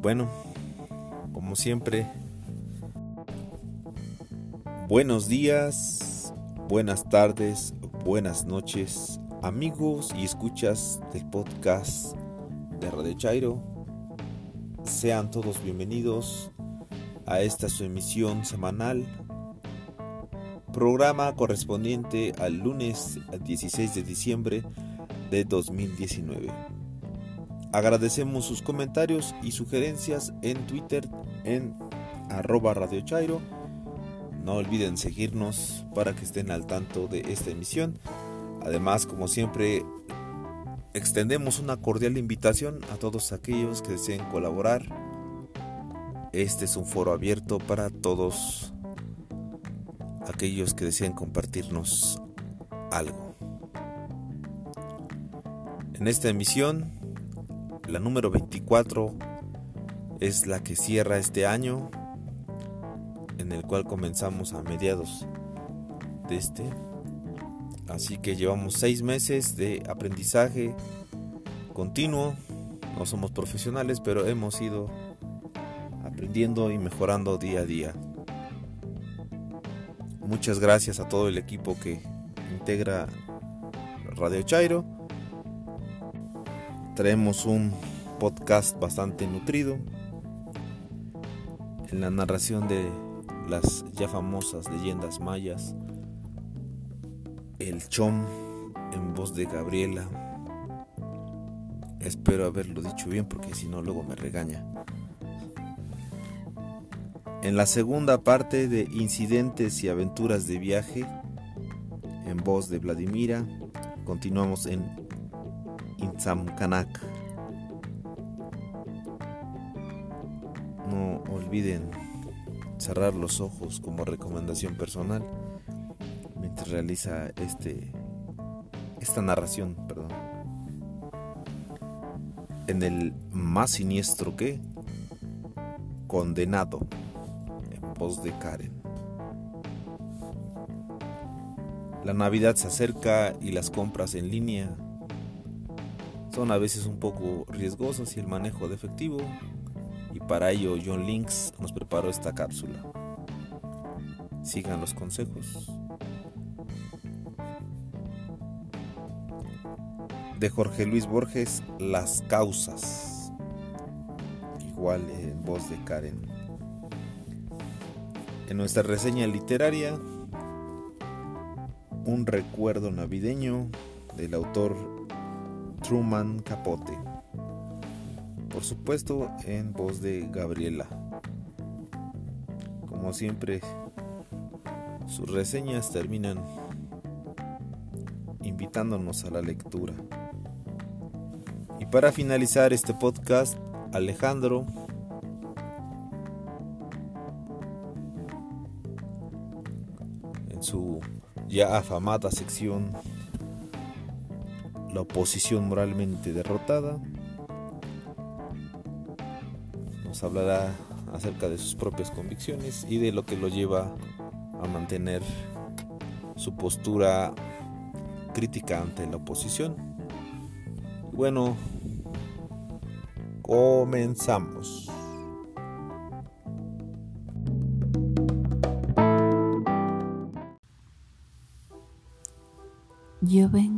Bueno, como siempre, buenos días, buenas tardes, buenas noches, amigos y escuchas del podcast de Radio Chairo. Sean todos bienvenidos a esta su emisión semanal, programa correspondiente al lunes 16 de diciembre de 2019. Agradecemos sus comentarios y sugerencias en Twitter en arroba Radio Chairo. No olviden seguirnos para que estén al tanto de esta emisión. Además, como siempre, extendemos una cordial invitación a todos aquellos que deseen colaborar. Este es un foro abierto para todos aquellos que deseen compartirnos algo. En esta emisión la número 24 es la que cierra este año, en el cual comenzamos a mediados de este. Así que llevamos seis meses de aprendizaje continuo. No somos profesionales, pero hemos ido aprendiendo y mejorando día a día. Muchas gracias a todo el equipo que integra Radio Chairo traemos un podcast bastante nutrido en la narración de las ya famosas leyendas mayas, el chom en voz de Gabriela. Espero haberlo dicho bien porque si no luego me regaña. En la segunda parte de Incidentes y aventuras de viaje, en voz de Vladimira, continuamos en Inzamkanak. No olviden cerrar los ojos como recomendación personal mientras realiza este esta narración, perdón. En el más siniestro que condenado en voz de Karen. La Navidad se acerca y las compras en línea son a veces un poco riesgosas y el manejo de efectivo y para ello John Links nos preparó esta cápsula. Sigan los consejos. De Jorge Luis Borges, Las causas. Igual en voz de Karen. En nuestra reseña literaria, un recuerdo navideño del autor Truman Capote. Por supuesto, en voz de Gabriela. Como siempre, sus reseñas terminan invitándonos a la lectura. Y para finalizar este podcast, Alejandro en su ya afamada sección la oposición moralmente derrotada. Nos hablará acerca de sus propias convicciones y de lo que lo lleva a mantener su postura crítica ante la oposición. Bueno, comenzamos. Yo vengo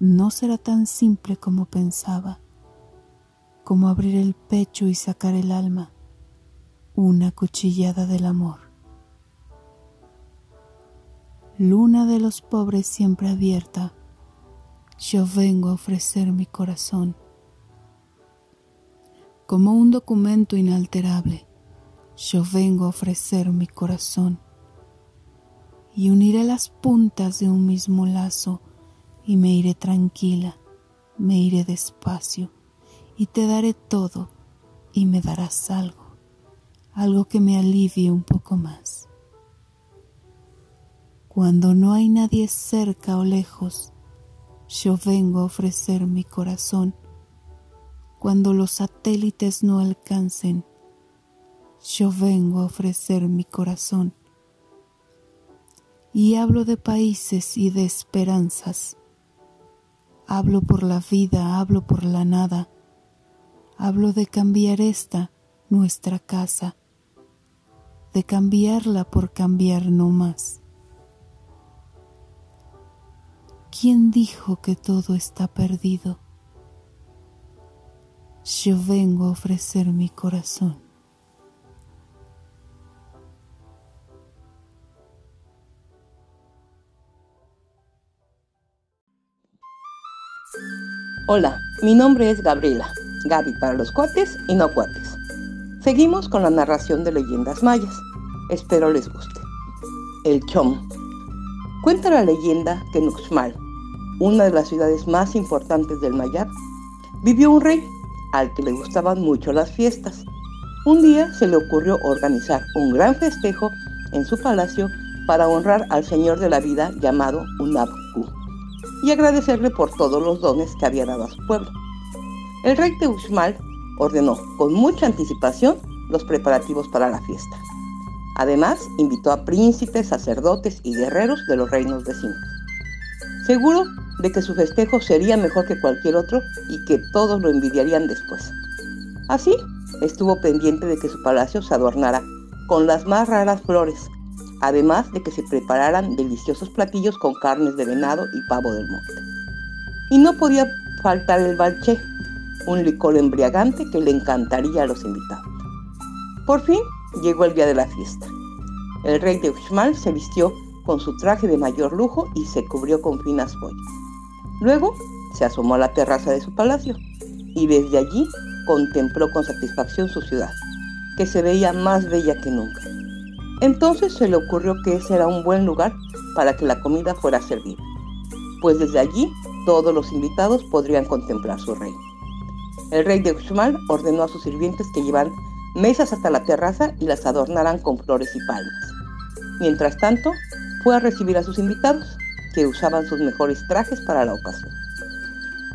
no será tan simple como pensaba, como abrir el pecho y sacar el alma, una cuchillada del amor. Luna de los pobres siempre abierta, yo vengo a ofrecer mi corazón. Como un documento inalterable, yo vengo a ofrecer mi corazón y uniré las puntas de un mismo lazo y me iré tranquila, me iré despacio y te daré todo y me darás algo, algo que me alivie un poco más. Cuando no hay nadie cerca o lejos, yo vengo a ofrecer mi corazón. Cuando los satélites no alcancen, yo vengo a ofrecer mi corazón. Y hablo de países y de esperanzas. Hablo por la vida, hablo por la nada. Hablo de cambiar esta, nuestra casa, de cambiarla por cambiar no más. ¿Quién dijo que todo está perdido? Yo vengo a ofrecer mi corazón. Hola, mi nombre es Gabriela, Gaby para los cuates y no cuates. Seguimos con la narración de leyendas mayas. Espero les guste. El Chom. Cuenta la leyenda que en Uxmal, una de las ciudades más importantes del Mayab, vivió un rey al que le gustaban mucho las fiestas. Un día se le ocurrió organizar un gran festejo en su palacio para honrar al señor de la vida llamado Unabku y agradecerle por todos los dones que había dado a su pueblo. El rey de Uxmal ordenó con mucha anticipación los preparativos para la fiesta. Además, invitó a príncipes, sacerdotes y guerreros de los reinos vecinos. Seguro de que su festejo sería mejor que cualquier otro y que todos lo envidiarían después. Así, estuvo pendiente de que su palacio se adornara con las más raras flores, además de que se prepararan deliciosos platillos con carnes de venado y pavo del monte. Y no podía faltar el balché, un licor embriagante que le encantaría a los invitados. Por fin llegó el día de la fiesta. El rey de Uxmal se vistió con su traje de mayor lujo y se cubrió con finas joyas. Luego se asomó a la terraza de su palacio y desde allí contempló con satisfacción su ciudad, que se veía más bella que nunca. Entonces se le ocurrió que ese era un buen lugar para que la comida fuera servida, pues desde allí todos los invitados podrían contemplar su reino. El rey de Uxmal ordenó a sus sirvientes que llevaran mesas hasta la terraza y las adornaran con flores y palmas. Mientras tanto, fue a recibir a sus invitados, que usaban sus mejores trajes para la ocasión.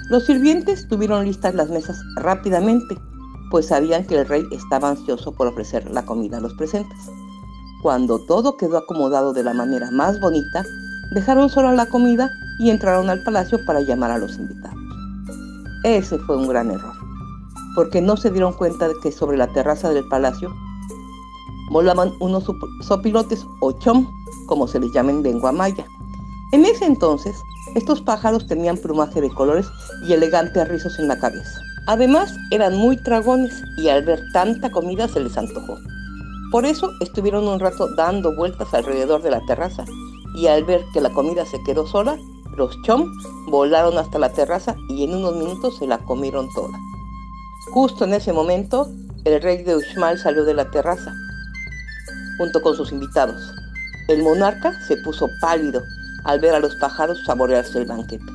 Los sirvientes tuvieron listas las mesas rápidamente, pues sabían que el rey estaba ansioso por ofrecer la comida a los presentes. Cuando todo quedó acomodado de la manera más bonita, dejaron sola la comida y entraron al palacio para llamar a los invitados. Ese fue un gran error, porque no se dieron cuenta de que sobre la terraza del palacio volaban unos sopilotes o chom, como se les llama en lengua maya. En ese entonces, estos pájaros tenían plumaje de colores y elegantes rizos en la cabeza. Además, eran muy dragones y al ver tanta comida se les antojó. Por eso estuvieron un rato dando vueltas alrededor de la terraza y al ver que la comida se quedó sola, los chom volaron hasta la terraza y en unos minutos se la comieron toda. Justo en ese momento, el rey de Uxmal salió de la terraza junto con sus invitados. El monarca se puso pálido al ver a los pájaros saborearse el banquete.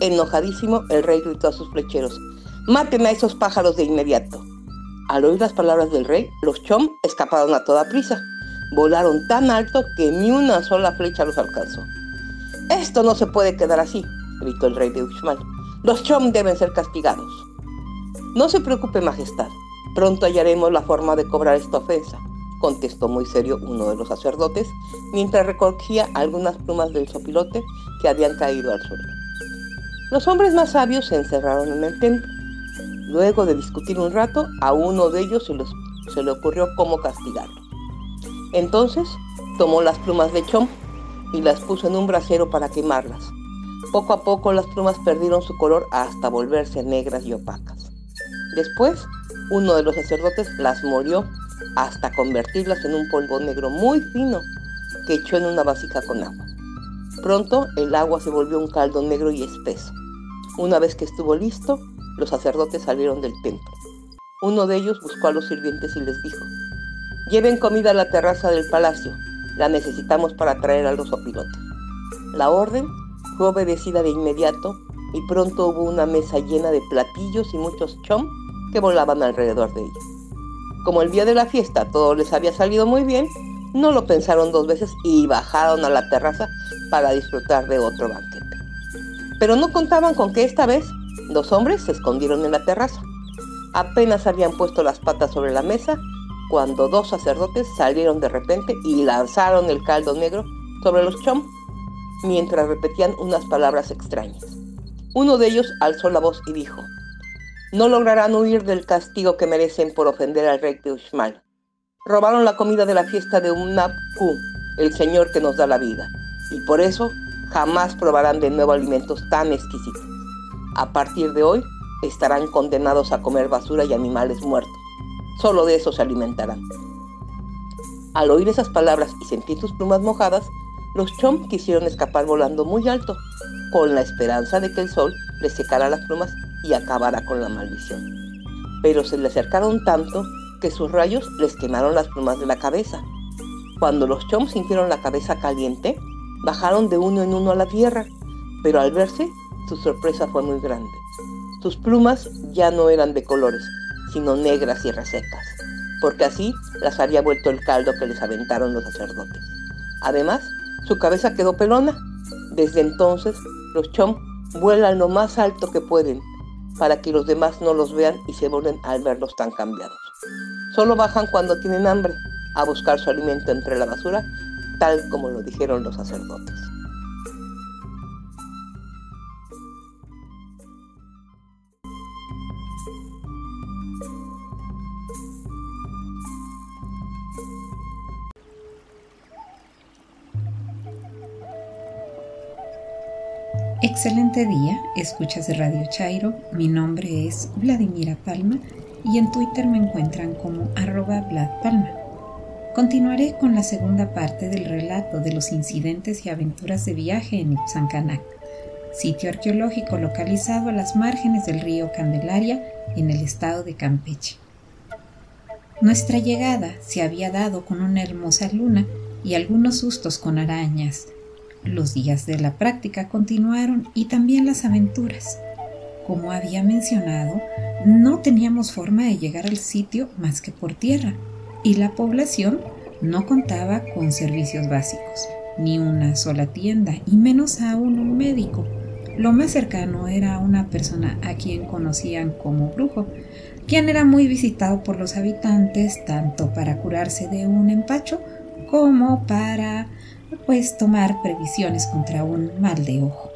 Enojadísimo, el rey gritó a sus flecheros, ¡Mátenme a esos pájaros de inmediato! Al oír las palabras del rey, los chom escaparon a toda prisa. Volaron tan alto que ni una sola flecha los alcanzó. Esto no se puede quedar así, gritó el rey de Uxmal. Los chom deben ser castigados. No se preocupe, Majestad. Pronto hallaremos la forma de cobrar esta ofensa, contestó muy serio uno de los sacerdotes, mientras recogía algunas plumas del sopilote que habían caído al suelo. Los hombres más sabios se encerraron en el templo Luego de discutir un rato, a uno de ellos se, le ocurrió cómo castigarlo. Entonces tomó las plumas de Chom y las puso en un brasero para quemarlas. Poco a poco las plumas perdieron su color hasta volverse negras y opacas. Después, uno de los sacerdotes las molió hasta convertirlas en un polvo negro muy fino que echó en una vasija con agua. Pronto el agua se volvió un caldo negro y espeso. Una vez que estuvo listo, los sacerdotes salieron del templo. Uno de ellos buscó a los sirvientes y les dijo, lleven comida a la terraza del palacio, la necesitamos para traer a los opilotes. La orden fue obedecida de inmediato y pronto hubo una mesa llena de platillos y muchos chom que volaban alrededor de ella. Como el día de la fiesta todo les había salido muy bien, no lo pensaron dos veces y bajaron a la terraza para disfrutar de otro banquete. Pero no contaban con que esta vez los hombres se escondieron en la terraza. Apenas habían puesto las patas sobre la mesa cuando dos sacerdotes salieron de repente y lanzaron el caldo negro sobre los chom mientras repetían unas palabras extrañas. Uno de ellos alzó la voz y dijo, no lograrán huir del castigo que merecen por ofender al rey de Uxmal. Robaron la comida de la fiesta de Umnapku, el señor que nos da la vida, y por eso jamás probarán de nuevo alimentos tan exquisitos. A partir de hoy, estarán condenados a comer basura y animales muertos. Solo de eso se alimentarán. Al oír esas palabras y sentir sus plumas mojadas, los Chom quisieron escapar volando muy alto, con la esperanza de que el sol les secara las plumas y acabara con la maldición. Pero se le acercaron tanto que sus rayos les quemaron las plumas de la cabeza. Cuando los Chom sintieron la cabeza caliente, bajaron de uno en uno a la tierra, pero al verse, su sorpresa fue muy grande. Sus plumas ya no eran de colores, sino negras y resecas, porque así las había vuelto el caldo que les aventaron los sacerdotes. Además, su cabeza quedó pelona. Desde entonces, los Chom vuelan lo más alto que pueden para que los demás no los vean y se vuelven al verlos tan cambiados. Solo bajan cuando tienen hambre a buscar su alimento entre la basura, tal como lo dijeron los sacerdotes. Excelente día, escuchas de Radio Chairo, mi nombre es Vladimira Palma y en Twitter me encuentran como arroba Palma. Continuaré con la segunda parte del relato de los incidentes y aventuras de viaje en Ipsancanac, sitio arqueológico localizado a las márgenes del río Candelaria en el estado de Campeche. Nuestra llegada se había dado con una hermosa luna y algunos sustos con arañas, los días de la práctica continuaron y también las aventuras. Como había mencionado, no teníamos forma de llegar al sitio más que por tierra y la población no contaba con servicios básicos, ni una sola tienda y menos aún un médico. Lo más cercano era una persona a quien conocían como brujo, quien era muy visitado por los habitantes tanto para curarse de un empacho como para pues tomar previsiones contra un mal de ojo.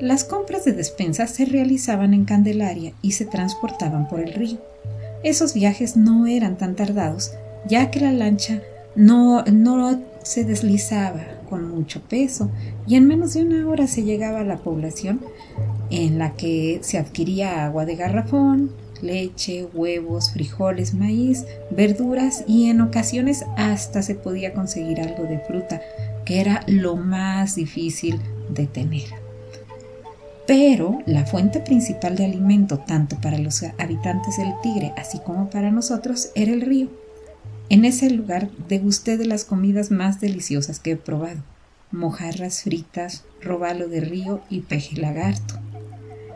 Las compras de despensa se realizaban en Candelaria y se transportaban por el río. Esos viajes no eran tan tardados, ya que la lancha no, no se deslizaba con mucho peso y en menos de una hora se llegaba a la población en la que se adquiría agua de garrafón, leche, huevos, frijoles, maíz, verduras y en ocasiones hasta se podía conseguir algo de fruta, que era lo más difícil de tener. Pero la fuente principal de alimento, tanto para los habitantes del Tigre así como para nosotros, era el río. En ese lugar degusté de las comidas más deliciosas que he probado. Mojarras fritas, robalo de río y peje lagarto.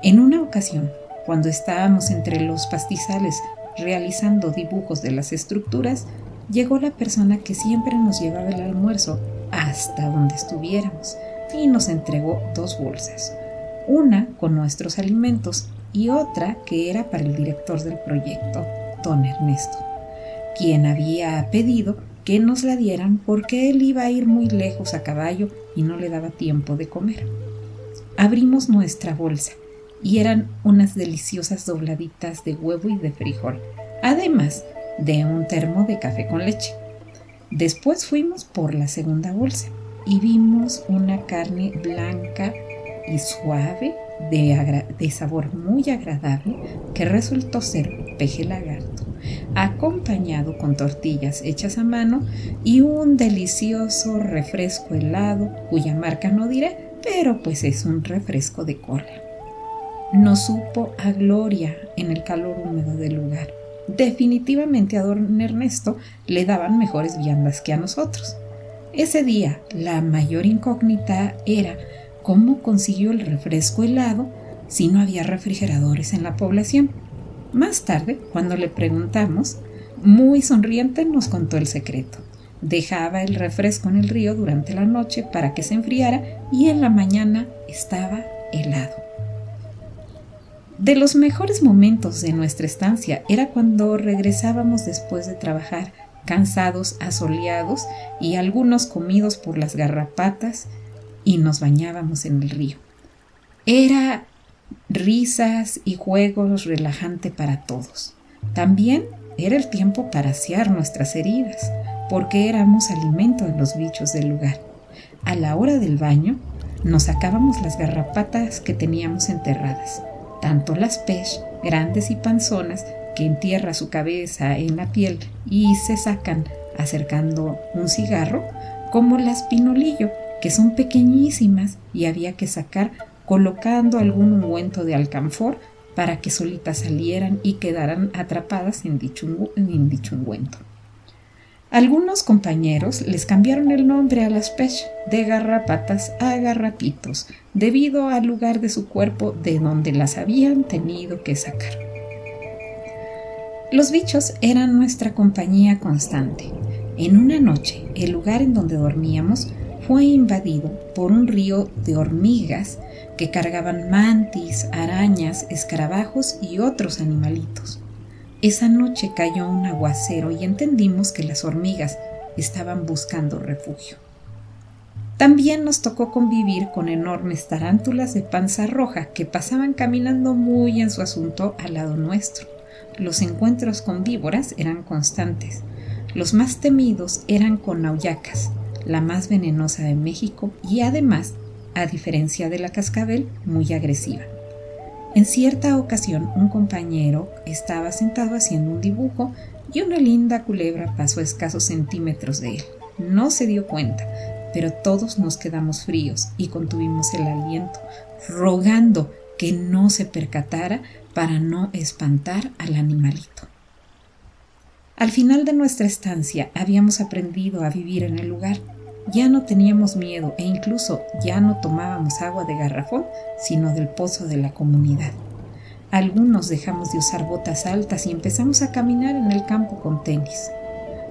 En una ocasión cuando estábamos entre los pastizales realizando dibujos de las estructuras, llegó la persona que siempre nos llevaba el almuerzo hasta donde estuviéramos y nos entregó dos bolsas, una con nuestros alimentos y otra que era para el director del proyecto, don Ernesto, quien había pedido que nos la dieran porque él iba a ir muy lejos a caballo y no le daba tiempo de comer. Abrimos nuestra bolsa y eran unas deliciosas dobladitas de huevo y de frijol, además de un termo de café con leche. Después fuimos por la segunda bolsa y vimos una carne blanca y suave de, sabor muy agradable que resultó ser peje lagarto, acompañado con tortillas hechas a mano y un delicioso refresco helado cuya marca no diré, pero pues es un refresco de cola no supo a gloria en el calor húmedo del lugar. Definitivamente a don Ernesto le daban mejores viandas que a nosotros. Ese día la mayor incógnita era cómo consiguió el refresco helado si no había refrigeradores en la población. Más tarde, cuando le preguntamos, Muy sonriente nos contó el secreto. Dejaba el refresco en el río durante la noche para que se enfriara y en la mañana estaba helado. De los mejores momentos de nuestra estancia era cuando regresábamos después de trabajar, cansados, asoleados y algunos comidos por las garrapatas, y nos bañábamos en el río. Era risas y juegos relajante para todos. También era el tiempo para asear nuestras heridas, porque éramos alimento de los bichos del lugar. A la hora del baño, nos sacábamos las garrapatas que teníamos enterradas, tanto las pech, grandes y panzonas, que entierra su cabeza en la piel y se sacan acercando un cigarro, como las pinolillo, que son pequeñísimas y había que sacar colocando algún ungüento de alcanfor para que solitas salieran y quedaran atrapadas en dicho, en dicho ungüento. Algunos compañeros les cambiaron el nombre a las pech de garrapatas a garrapitos, debido al lugar de su cuerpo de donde las habían tenido que sacar. Los bichos eran nuestra compañía constante. En una noche, el lugar en donde dormíamos fue invadido por un río de hormigas que cargaban mantis, arañas, escarabajos y otros animalitos. Esa noche cayó un aguacero y entendimos que las hormigas estaban buscando refugio. También nos tocó convivir con enormes tarántulas de panza roja que pasaban caminando muy en su asunto al lado nuestro. Los encuentros con víboras eran constantes. Los más temidos eran con auyacas, la más venenosa de México y además, a diferencia de la cascabel, muy agresiva. En cierta ocasión un compañero estaba sentado haciendo un dibujo y una linda culebra pasó a escasos centímetros de él. No se dio cuenta, pero todos nos quedamos fríos y contuvimos el aliento, rogando que no se percatara para no espantar al animalito. Al final de nuestra estancia habíamos aprendido a vivir en el lugar ya no teníamos miedo e incluso ya no tomábamos agua de garrafón, sino del pozo de la comunidad. Algunos dejamos de usar botas altas y empezamos a caminar en el campo con tenis.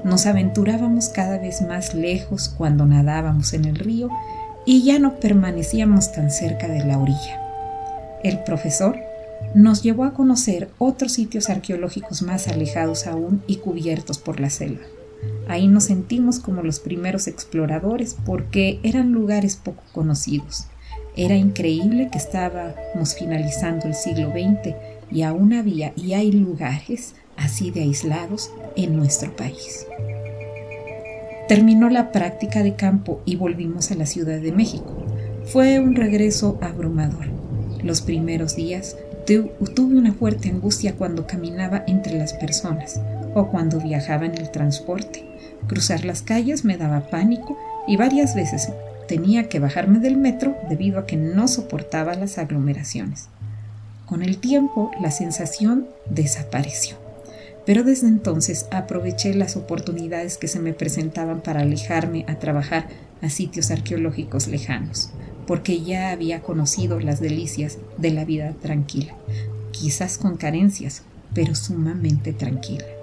Nos aventurábamos cada vez más lejos cuando nadábamos en el río y ya no permanecíamos tan cerca de la orilla. El profesor nos llevó a conocer otros sitios arqueológicos más alejados aún y cubiertos por la selva. Ahí nos sentimos como los primeros exploradores porque eran lugares poco conocidos. Era increíble que estábamos finalizando el siglo XX y aún había y hay lugares así de aislados en nuestro país. Terminó la práctica de campo y volvimos a la Ciudad de México. Fue un regreso abrumador. Los primeros días tuve una fuerte angustia cuando caminaba entre las personas o cuando viajaba en el transporte. Cruzar las calles me daba pánico y varias veces tenía que bajarme del metro debido a que no soportaba las aglomeraciones. Con el tiempo la sensación desapareció, pero desde entonces aproveché las oportunidades que se me presentaban para alejarme a trabajar a sitios arqueológicos lejanos, porque ya había conocido las delicias de la vida tranquila, quizás con carencias, pero sumamente tranquila.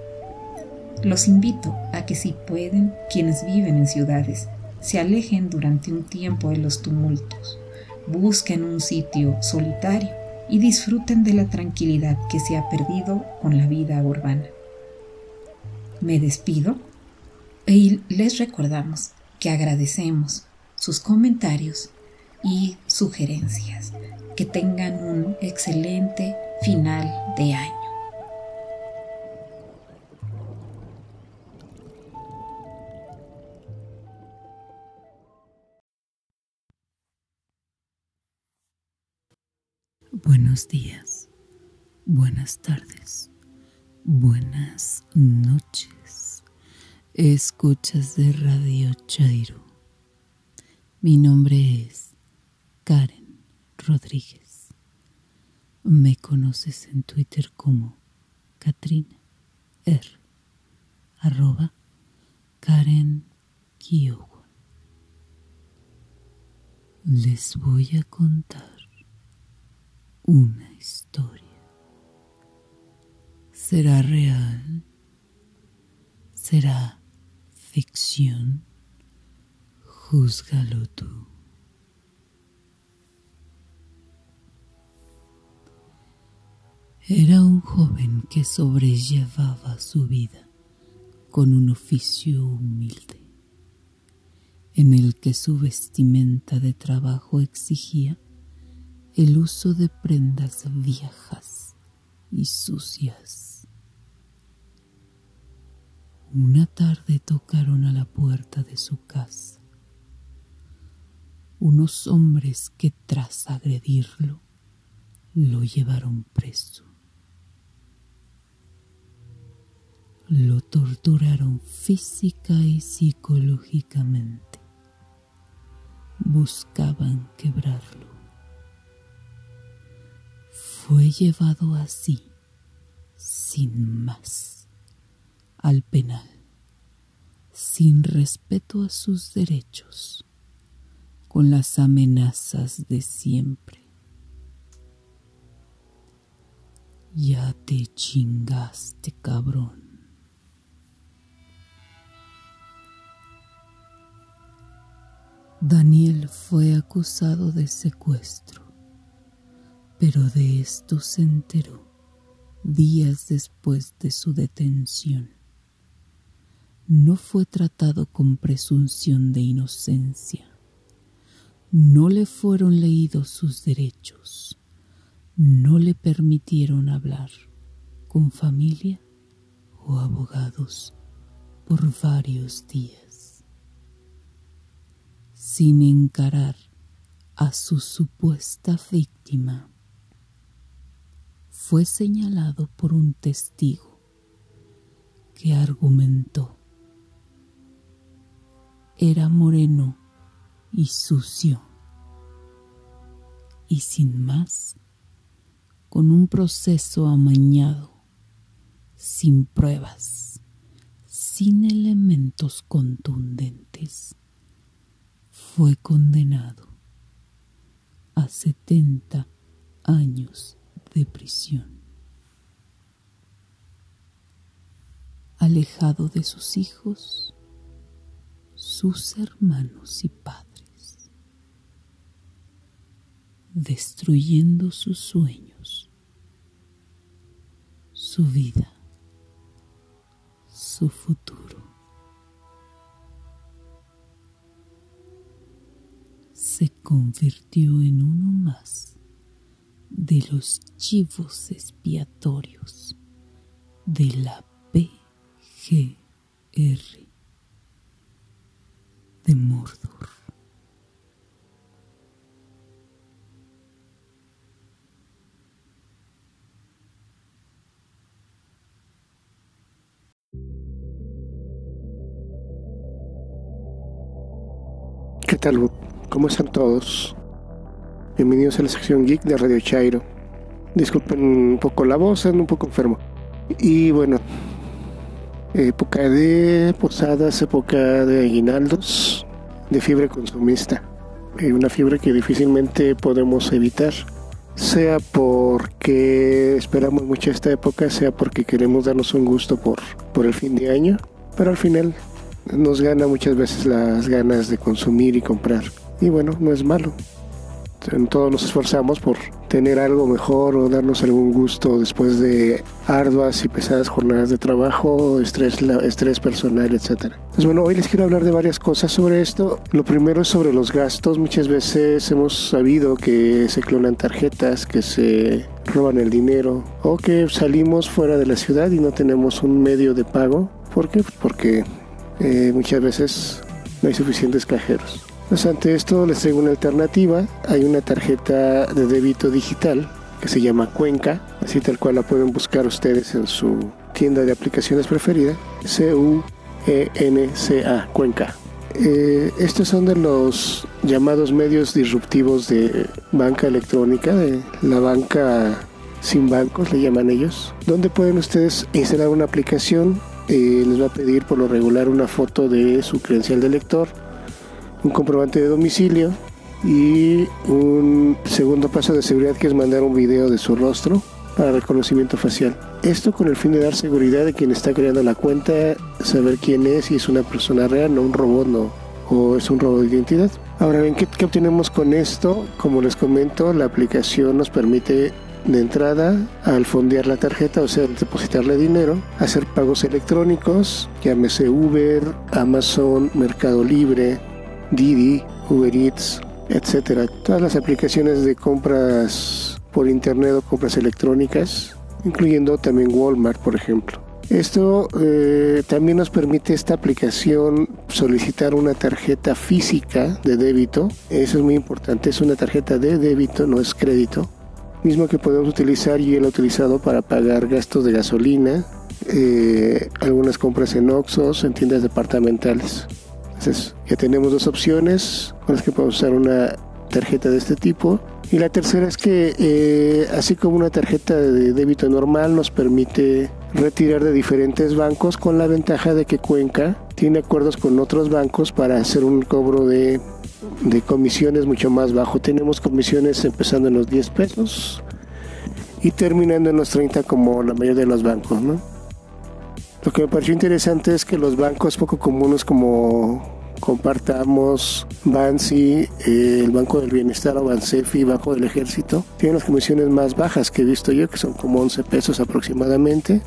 Los invito a que si pueden, quienes viven en ciudades, se alejen durante un tiempo de los tumultos, busquen un sitio solitario y disfruten de la tranquilidad que se ha perdido con la vida urbana. Me despido y les recordamos que agradecemos sus comentarios y sugerencias. Que tengan un excelente final de año. Buenos días, buenas tardes, buenas noches. Escuchas de Radio Chairo. Mi nombre es Karen Rodríguez. Me conoces en Twitter como Katrina R. arroba Karen Kiowa. Les voy a contar una historia. ¿Será real será ficción, júzgalo tú. Era un joven que sobrellevaba su vida con un oficio humilde, en el que su vestimenta de trabajo exigía el uso de prendas viejas y sucias. Una tarde tocaron a la puerta de su casa unos hombres que tras agredirlo lo llevaron preso. Lo torturaron física y psicológicamente. Buscaban quebrarlo. Fue llevado así, sin más, al penal, sin respeto a sus derechos, con las amenazas de siempre. Ya te chingaste, cabrón. Daniel fue acusado de secuestro, pero de esto se enteró días después de su detención. No fue tratado con presunción de inocencia. No le fueron leídos sus derechos. No le permitieron hablar con familia o abogados por varios días sin encarar a su supuesta víctima. Fue señalado por un testigo que argumentó. Era moreno y sucio y sin más, con un proceso amañado, sin pruebas, sin elementos contundentes fue condenado a 70 años de prisión. Alejado de sus hijos, sus hermanos y padres, destruyendo sus sueños, su vida, su futuro. se convirtió en uno más de los chivos expiatorios de la PGR de Mordor. ¿Qué tal? ¿Cómo están todos? Bienvenidos a la sección geek de Radio Chairo. Disculpen un poco la voz, ando un poco enfermo. Y bueno, época de posadas, época de aguinaldos, de fiebre consumista. Eh, una fiebre que difícilmente podemos evitar. Sea porque esperamos mucho esta época, sea porque queremos darnos un gusto por, por el fin de año. Pero al final nos gana muchas veces las ganas de consumir y comprar. Y bueno, no es malo. En todo nos esforzamos por tener algo mejor o darnos algún gusto después de arduas y pesadas jornadas de trabajo, estrés, estrés personal, etc. Pues bueno, hoy les quiero hablar de varias cosas sobre esto. Lo primero es sobre los gastos. Muchas veces hemos sabido que se clonan tarjetas, que se roban el dinero o que salimos fuera de la ciudad y no tenemos un medio de pago. ¿Por qué? Porque eh, muchas veces no hay suficientes cajeros. Pues ante esto les traigo una alternativa. Hay una tarjeta de débito digital que se llama Cuenca, así tal cual la pueden buscar ustedes en su tienda de aplicaciones preferida. C-U-E-N-C-A, Cuenca. Eh, estos son de los llamados medios disruptivos de banca electrónica, de la banca sin bancos, le llaman ellos, donde pueden ustedes instalar una aplicación. Eh, les va a pedir por lo regular una foto de su credencial de lector un comprobante de domicilio y un segundo paso de seguridad que es mandar un video de su rostro para reconocimiento facial. Esto con el fin de dar seguridad de quien está creando la cuenta, saber quién es, si es una persona real, no un robot, no, o es un robot de identidad. Ahora bien, ¿qué, ¿qué, obtenemos con esto? Como les comento, la aplicación nos permite de entrada al fondear la tarjeta, o sea, depositarle dinero, hacer pagos electrónicos, llámese Uber, Amazon, Mercado Libre, Didi, Uber Eats, etcétera. Todas las aplicaciones de compras por internet o compras electrónicas, incluyendo también Walmart, por ejemplo. Esto eh, también nos permite esta aplicación solicitar una tarjeta física de débito. Eso es muy importante. Es una tarjeta de débito, no es crédito mismo que podemos utilizar y él ha utilizado para pagar gastos de gasolina, eh, algunas compras en Oxxos, en tiendas departamentales. Ya tenemos dos opciones con las que podemos usar una tarjeta de este tipo. Y la tercera es que eh, así como una tarjeta de débito normal nos permite retirar de diferentes bancos con la ventaja de que Cuenca tiene acuerdos con otros bancos para hacer un cobro de de comisiones mucho más bajo. Tenemos comisiones empezando en los 10 pesos y terminando en los 30 como la mayoría de los bancos, ¿no? Lo que me pareció interesante es que los bancos poco comunes como Compartamos, Bansi, eh, el Banco del Bienestar o Bansefi, Banco del Ejército, tienen las comisiones más bajas que he visto yo, que son como 11 pesos aproximadamente.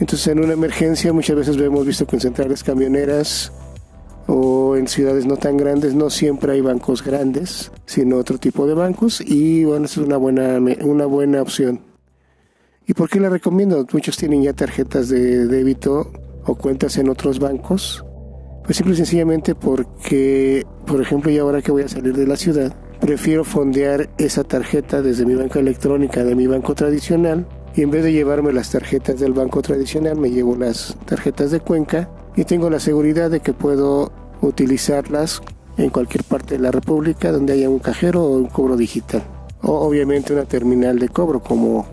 Entonces en una emergencia muchas veces hemos visto que en centrales camioneras o en ciudades no tan grandes no siempre hay bancos grandes, sino otro tipo de bancos y bueno, es una buena, una buena opción. ¿Y por qué la recomiendo? Muchos tienen ya tarjetas de débito o cuentas en otros bancos. Pues simple y sencillamente porque, por ejemplo, y ahora que voy a salir de la ciudad, prefiero fondear esa tarjeta desde mi banca electrónica de mi banco tradicional y en vez de llevarme las tarjetas del banco tradicional me llevo las tarjetas de Cuenca y tengo la seguridad de que puedo utilizarlas en cualquier parte de la República donde haya un cajero o un cobro digital. O obviamente una terminal de cobro como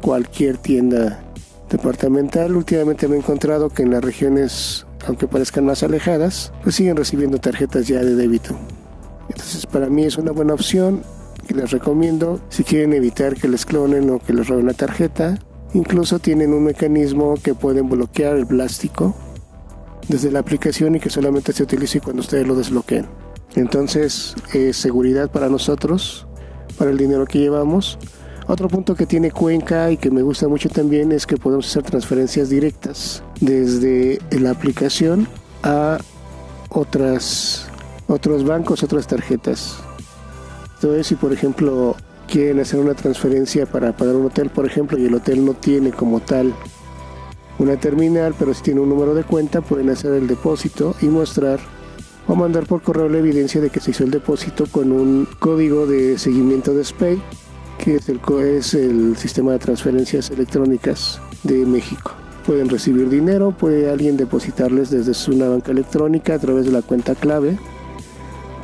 cualquier tienda departamental. Últimamente me he encontrado que en las regiones, aunque parezcan más alejadas, pues siguen recibiendo tarjetas ya de débito. Entonces para mí es una buena opción que les recomiendo si quieren evitar que les clonen o que les roben la tarjeta. Incluso tienen un mecanismo que pueden bloquear el plástico desde la aplicación y que solamente se utilice cuando ustedes lo desbloqueen. Entonces, es seguridad para nosotros, para el dinero que llevamos. Otro punto que tiene Cuenca y que me gusta mucho también es que podemos hacer transferencias directas desde la aplicación a otras, otros bancos, otras tarjetas. Entonces, si por ejemplo quieren hacer una transferencia para pagar un hotel, por ejemplo, y el hotel no tiene como tal una terminal, pero si tiene un número de cuenta, pueden hacer el depósito y mostrar o mandar por correo la evidencia de que se hizo el depósito con un código de seguimiento de SPAY, que es el, es el sistema de transferencias electrónicas de México. Pueden recibir dinero, puede alguien depositarles desde una banca electrónica a través de la cuenta clave,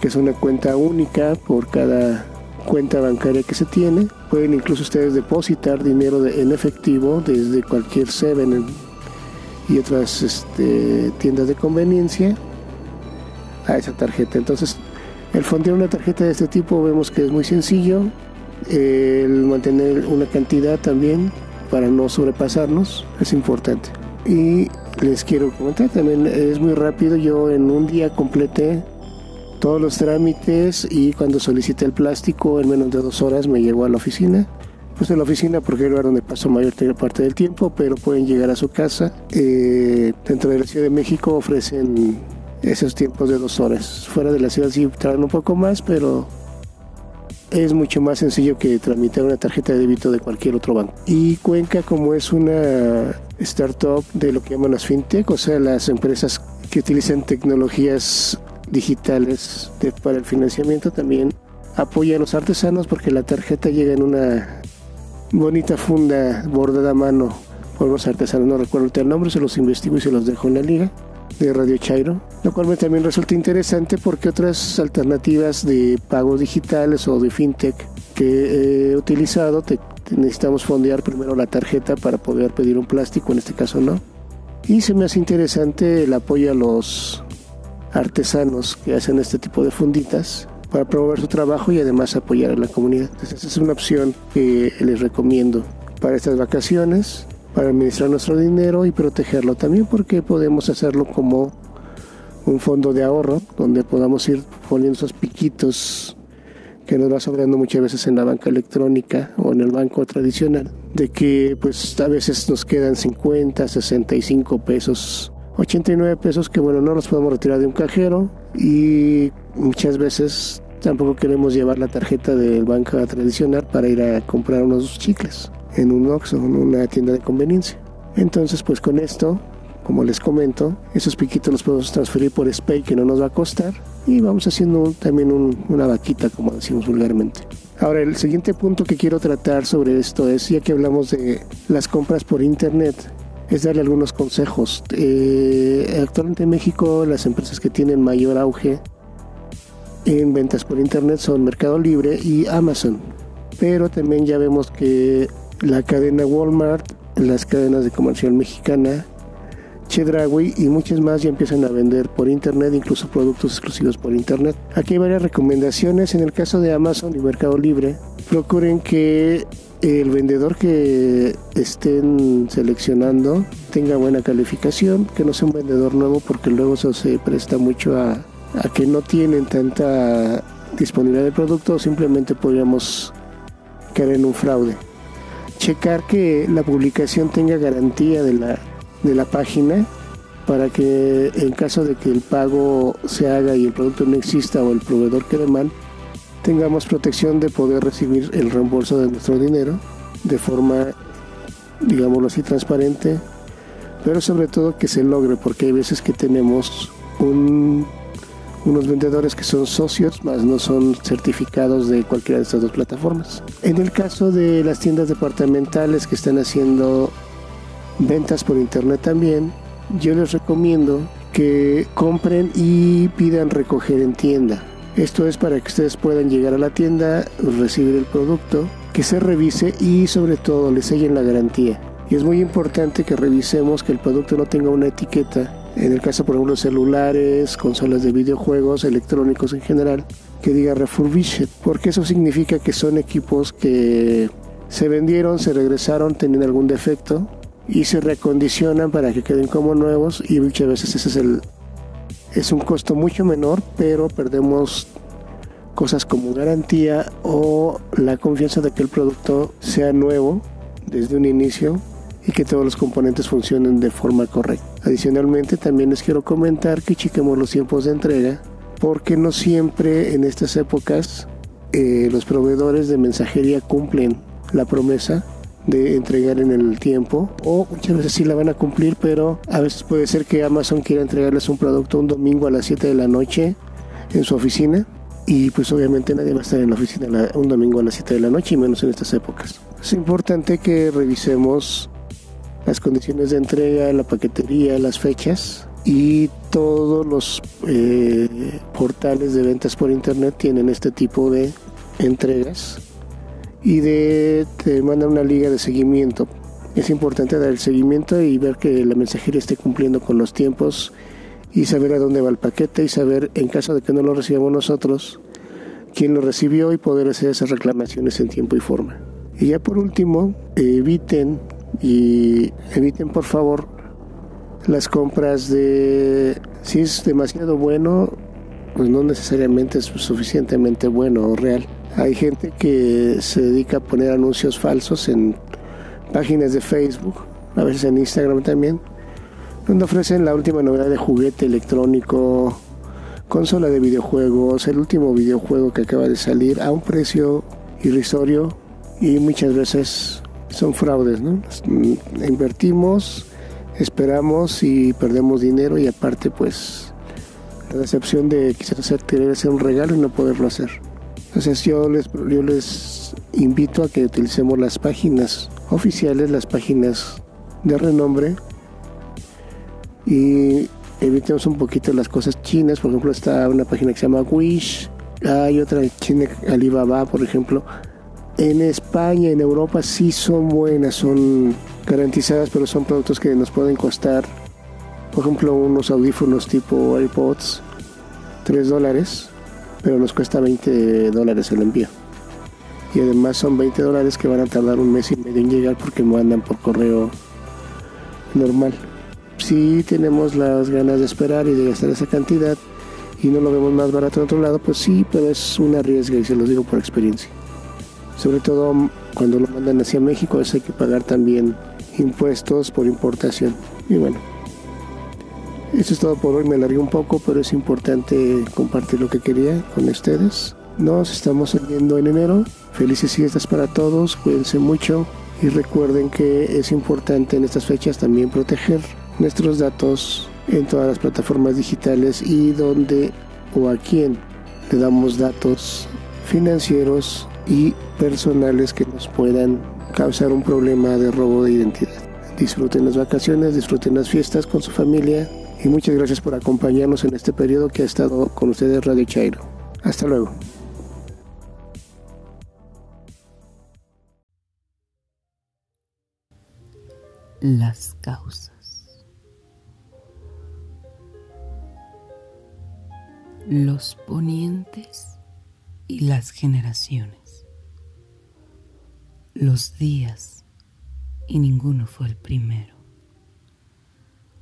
que es una cuenta única por cada cuenta bancaria que se tiene. Pueden incluso ustedes depositar dinero en efectivo desde cualquier Seven y otras este, tiendas de conveniencia a esa tarjeta. Entonces, el fondear una tarjeta de este tipo vemos que es muy sencillo. El mantener una cantidad también para no sobrepasarnos es importante. Y les quiero comentar también, es muy rápido. Yo en un día completé todos los trámites y cuando solicité el plástico en menos de dos horas me llegó a la oficina. Pues en la oficina porque es el lugar donde paso mayor parte del tiempo, pero pueden llegar a su casa. Eh, dentro de la Ciudad de México ofrecen esos tiempos de dos horas. Fuera de la ciudad sí tardan un poco más, pero es mucho más sencillo que tramitar una tarjeta de débito de cualquier otro banco. Y Cuenca, como es una startup de lo que llaman las fintech, o sea, las empresas que utilizan tecnologías digitales para el financiamiento también apoya a los artesanos porque la tarjeta llega en una bonita funda bordada a mano por los artesanos. No recuerdo el nombre, se los investigo y se los dejo en la liga de Radio Chairo, lo cual me también resulta interesante porque otras alternativas de pagos digitales o de fintech que he utilizado, necesitamos fondear primero la tarjeta para poder pedir un plástico, en este caso no. Y se me hace interesante el apoyo a los artesanos que hacen este tipo de funditas para promover su trabajo y además apoyar a la comunidad. Entonces, esa es una opción que les recomiendo para estas vacaciones, para administrar nuestro dinero y protegerlo también porque podemos hacerlo como un fondo de ahorro donde podamos ir poniendo esos piquitos que nos va sobrando muchas veces en la banca electrónica o en el banco tradicional, de que pues a veces nos quedan 50, 65 pesos, 89 pesos que bueno, no los podemos retirar de un cajero y muchas veces tampoco queremos llevar la tarjeta del banco tradicional para ir a comprar unos chicles en un Oxxo, en una tienda de conveniencia. Entonces, pues con esto, como les comento, esos piquitos los podemos transferir por SPAY que no nos va a costar y vamos haciendo también una vaquita, como decimos vulgarmente. Ahora, el siguiente punto que quiero tratar sobre esto es, ya que hablamos de las compras por Internet, es darle algunos consejos. Eh, actualmente en México las empresas que tienen mayor auge en ventas por Internet son Mercado Libre y Amazon. Pero también ya vemos que la cadena Walmart, las cadenas de comercial mexicana, Chedraui y muchas más ya empiezan a vender por internet, incluso productos exclusivos por internet. Aquí hay varias recomendaciones. En el caso de Amazon y Mercado Libre, procuren que el vendedor que estén seleccionando tenga buena calificación, que no sea un vendedor nuevo porque luego eso se presta mucho a, a que no tienen tanta disponibilidad de producto o simplemente podríamos caer en un fraude checar que la publicación tenga garantía de la, de la página para que en caso de que el pago se haga y el producto no exista o el proveedor quede mal, tengamos protección de poder recibir el reembolso de nuestro dinero de forma, digámoslo así, transparente, pero sobre todo que se logre, porque hay veces que tenemos un unos vendedores que son socios, más no son certificados de cualquiera de estas dos plataformas. En el caso de las tiendas departamentales que están haciendo ventas por internet también, yo les recomiendo que compren y pidan recoger en tienda. Esto es para que ustedes puedan llegar a la tienda, recibir el producto, que se revise y sobre todo les sellen la garantía. Y es muy importante que revisemos que el producto no tenga una etiqueta en el caso por ejemplo de celulares, consolas de videojuegos, electrónicos en general, que diga refurbished, porque eso significa que son equipos que se vendieron, se regresaron, tienen algún defecto y se recondicionan para que queden como nuevos y muchas veces ese es el es un costo mucho menor, pero perdemos cosas como garantía o la confianza de que el producto sea nuevo desde un inicio y que todos los componentes funcionen de forma correcta. Adicionalmente también les quiero comentar que chequemos los tiempos de entrega porque no siempre en estas épocas eh, los proveedores de mensajería cumplen la promesa de entregar en el tiempo o muchas veces sí la van a cumplir pero a veces puede ser que Amazon quiera entregarles un producto un domingo a las 7 de la noche en su oficina y pues obviamente nadie va a estar en la oficina un domingo a las 7 de la noche y menos en estas épocas. Es importante que revisemos las condiciones de entrega, la paquetería, las fechas y todos los eh, portales de ventas por internet tienen este tipo de entregas y de te mandan una liga de seguimiento. Es importante dar el seguimiento y ver que la mensajería esté cumpliendo con los tiempos y saber a dónde va el paquete y saber en caso de que no lo recibamos nosotros quién lo recibió y poder hacer esas reclamaciones en tiempo y forma. Y ya por último, eviten y eviten por favor las compras de si es demasiado bueno pues no necesariamente es suficientemente bueno o real. Hay gente que se dedica a poner anuncios falsos en páginas de Facebook a veces en Instagram también donde ofrecen la última novedad de juguete electrónico consola de videojuegos el último videojuego que acaba de salir a un precio irrisorio y muchas veces son fraudes, ¿no? Invertimos, esperamos y perdemos dinero y aparte pues la decepción de quizás hacer, querer hacer un regalo y no poderlo hacer. Entonces yo les, yo les invito a que utilicemos las páginas oficiales, las páginas de renombre y evitemos un poquito las cosas chinas. Por ejemplo, está una página que se llama Wish, hay otra china Alibaba, por ejemplo en España, en Europa sí son buenas, son garantizadas, pero son productos que nos pueden costar, por ejemplo, unos audífonos tipo AirPods, 3 dólares, pero nos cuesta 20 dólares el envío. y además son 20 dólares que van a tardar un mes y medio en llegar porque no andan por correo normal. Si tenemos las ganas de esperar y de gastar esa cantidad y no lo vemos más barato en otro lado, pues sí, pero es una riesga y se los digo por experiencia. Sobre todo cuando lo mandan hacia México, eso hay que pagar también impuestos por importación. Y bueno, eso es todo por hoy. Me alargué un poco, pero es importante compartir lo que quería con ustedes. Nos estamos oyendo en enero. Felices fiestas para todos. Cuídense mucho. Y recuerden que es importante en estas fechas también proteger nuestros datos en todas las plataformas digitales y donde o a quién le damos datos financieros y personales que nos puedan causar un problema de robo de identidad. Disfruten las vacaciones, disfruten las fiestas con su familia y muchas gracias por acompañarnos en este periodo que ha estado con ustedes Radio Chairo. Hasta luego. Las causas. Los ponientes y las generaciones. Los días y ninguno fue el primero.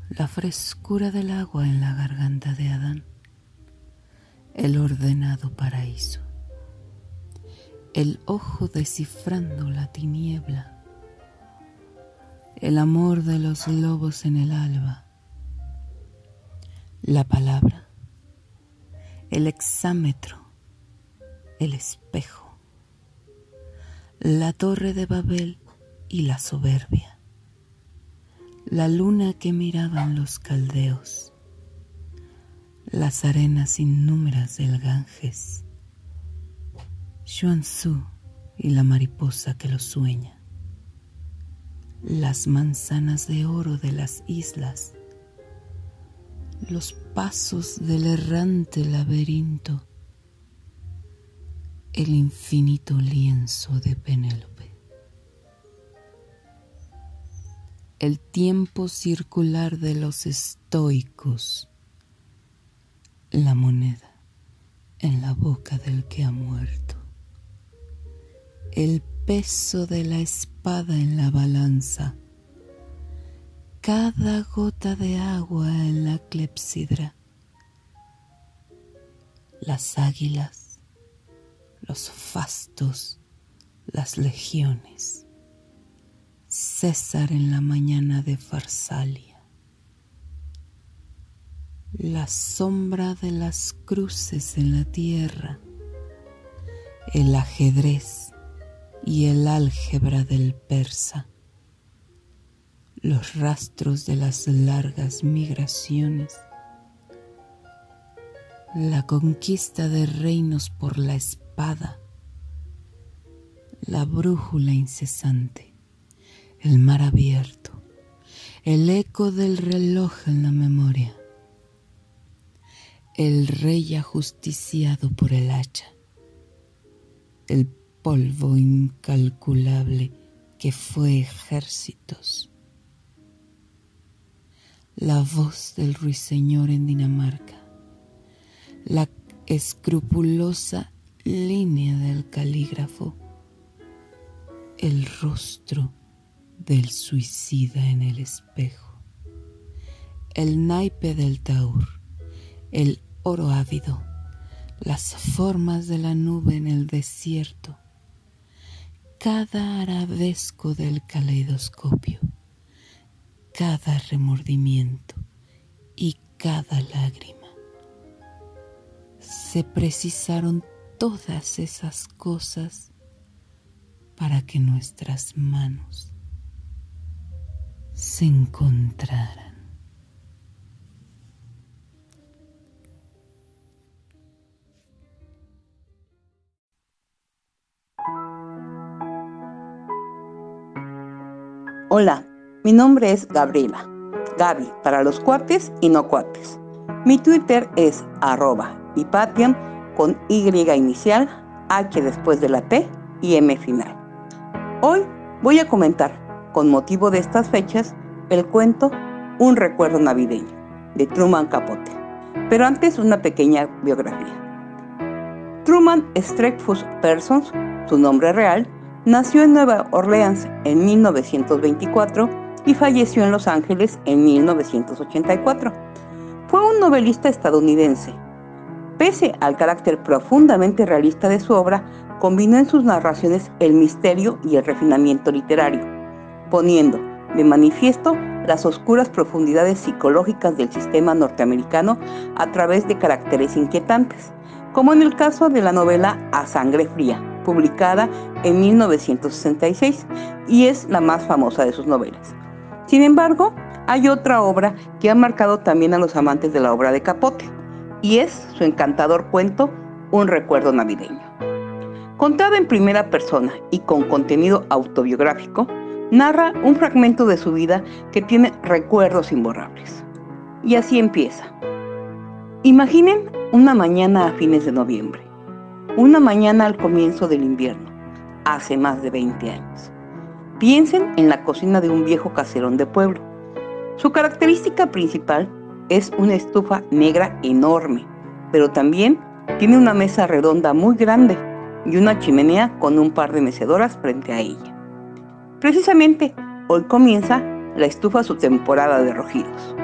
La frescura del agua en la garganta de Adán, el ordenado paraíso, el ojo descifrando la tiniebla, el amor de los lobos en el alba, la palabra, el exámetro, el espejo, la torre de Babel y la soberbia. La luna que miraban los caldeos, las arenas innúmeras del Ganges, Xuanzú y la mariposa que lo sueña, las manzanas de oro de las islas, los pasos del errante laberinto, el infinito lienzo de Penélope. el tiempo circular de los estoicos, la moneda en la boca del que ha muerto, el peso de la espada en la balanza, cada gota de agua en la clepsidra, las águilas, los fastos, las legiones. César en la mañana de Farsalia. La sombra de las cruces en la tierra, el ajedrez y el álgebra del persa, los rastros de las largas migraciones, la conquista de reinos por la espada, la brújula incesante. El mar abierto, el eco del reloj en la memoria, el rey ajusticiado por el hacha, el polvo incalculable que fue ejércitos, la voz del ruiseñor en Dinamarca, la escrupulosa línea del calígrafo, el rostro del suicida en el espejo, el naipe del taur, el oro ávido, las formas de la nube en el desierto, cada arabesco del caleidoscopio, cada remordimiento y cada lágrima. Se precisaron todas esas cosas para que nuestras manos se encontraran. Hola, mi nombre es Gabriela. Gaby para los cuates y no cuates. Mi Twitter es arroba hipatian con Y inicial, H después de la T y M final. Hoy voy a comentar con motivo de estas fechas, el cuento Un recuerdo navideño, de Truman Capote. Pero antes una pequeña biografía. Truman Streckfus Persons su nombre real, nació en Nueva Orleans en 1924 y falleció en Los Ángeles en 1984. Fue un novelista estadounidense. Pese al carácter profundamente realista de su obra, combinó en sus narraciones el misterio y el refinamiento literario, poniendo de manifiesto las oscuras profundidades psicológicas del sistema norteamericano a través de caracteres inquietantes, como en el caso de la novela A Sangre Fría, publicada en 1966 y es la más famosa de sus novelas. Sin embargo, hay otra obra que ha marcado también a los amantes de la obra de Capote, y es su encantador cuento Un recuerdo navideño. Contada en primera persona y con contenido autobiográfico, narra un fragmento de su vida que tiene recuerdos imborrables. Y así empieza. Imaginen una mañana a fines de noviembre, una mañana al comienzo del invierno, hace más de 20 años. Piensen en la cocina de un viejo caserón de pueblo. Su característica principal es una estufa negra enorme, pero también tiene una mesa redonda muy grande y una chimenea con un par de mecedoras frente a ella. Precisamente hoy comienza la estufa su temporada de rojidos.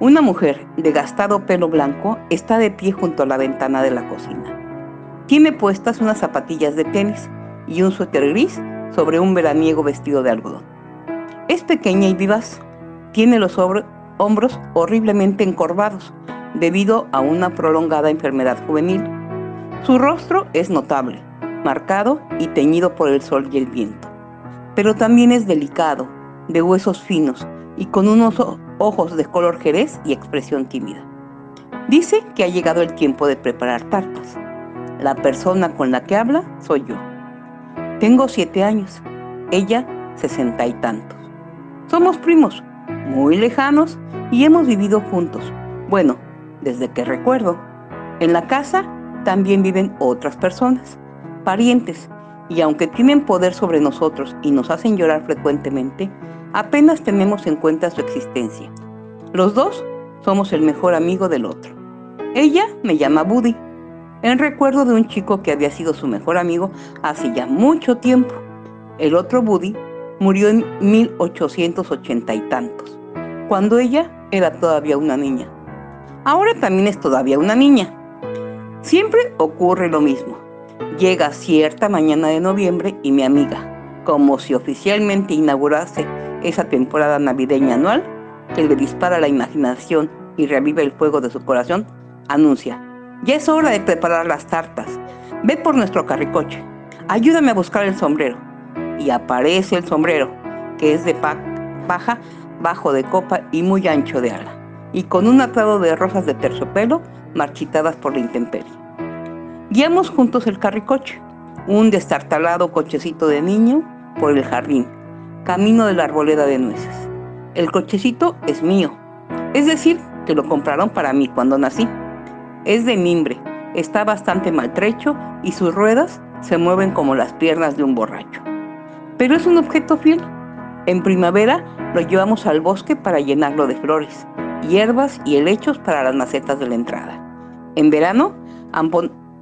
Una mujer de gastado pelo blanco está de pie junto a la ventana de la cocina. Tiene puestas unas zapatillas de tenis y un suéter gris sobre un veraniego vestido de algodón. Es pequeña y vivaz. Tiene los hombros horriblemente encorvados debido a una prolongada enfermedad juvenil. Su rostro es notable, marcado y teñido por el sol y el viento pero también es delicado, de huesos finos y con unos ojos de color jerez y expresión tímida. Dice que ha llegado el tiempo de preparar tartas. La persona con la que habla soy yo. Tengo siete años, ella sesenta y tantos. Somos primos, muy lejanos y hemos vivido juntos. Bueno, desde que recuerdo. En la casa también viven otras personas, parientes, y aunque tienen poder sobre nosotros y nos hacen llorar frecuentemente, apenas tenemos en cuenta su existencia. Los dos somos el mejor amigo del otro. Ella me llama Buddy, en recuerdo de un chico que había sido su mejor amigo hace ya mucho tiempo. El otro Buddy murió en 1880 y tantos, cuando ella era todavía una niña. Ahora también es todavía una niña. Siempre ocurre lo mismo. Llega cierta mañana de noviembre y mi amiga, como si oficialmente inaugurase esa temporada navideña anual que le dispara la imaginación y revive el fuego de su corazón, anuncia, ya es hora de preparar las tartas, ve por nuestro carricoche, ayúdame a buscar el sombrero. Y aparece el sombrero, que es de paja, bajo de copa y muy ancho de ala, y con un atado de rosas de terciopelo marchitadas por la intemperie. Guiamos juntos el carricoche, un destartalado cochecito de niño, por el jardín, camino de la arboleda de nueces. El cochecito es mío, es decir, que lo compraron para mí cuando nací. Es de mimbre, está bastante maltrecho y sus ruedas se mueven como las piernas de un borracho. Pero es un objeto fiel. En primavera lo llevamos al bosque para llenarlo de flores, hierbas y helechos para las macetas de la entrada. En verano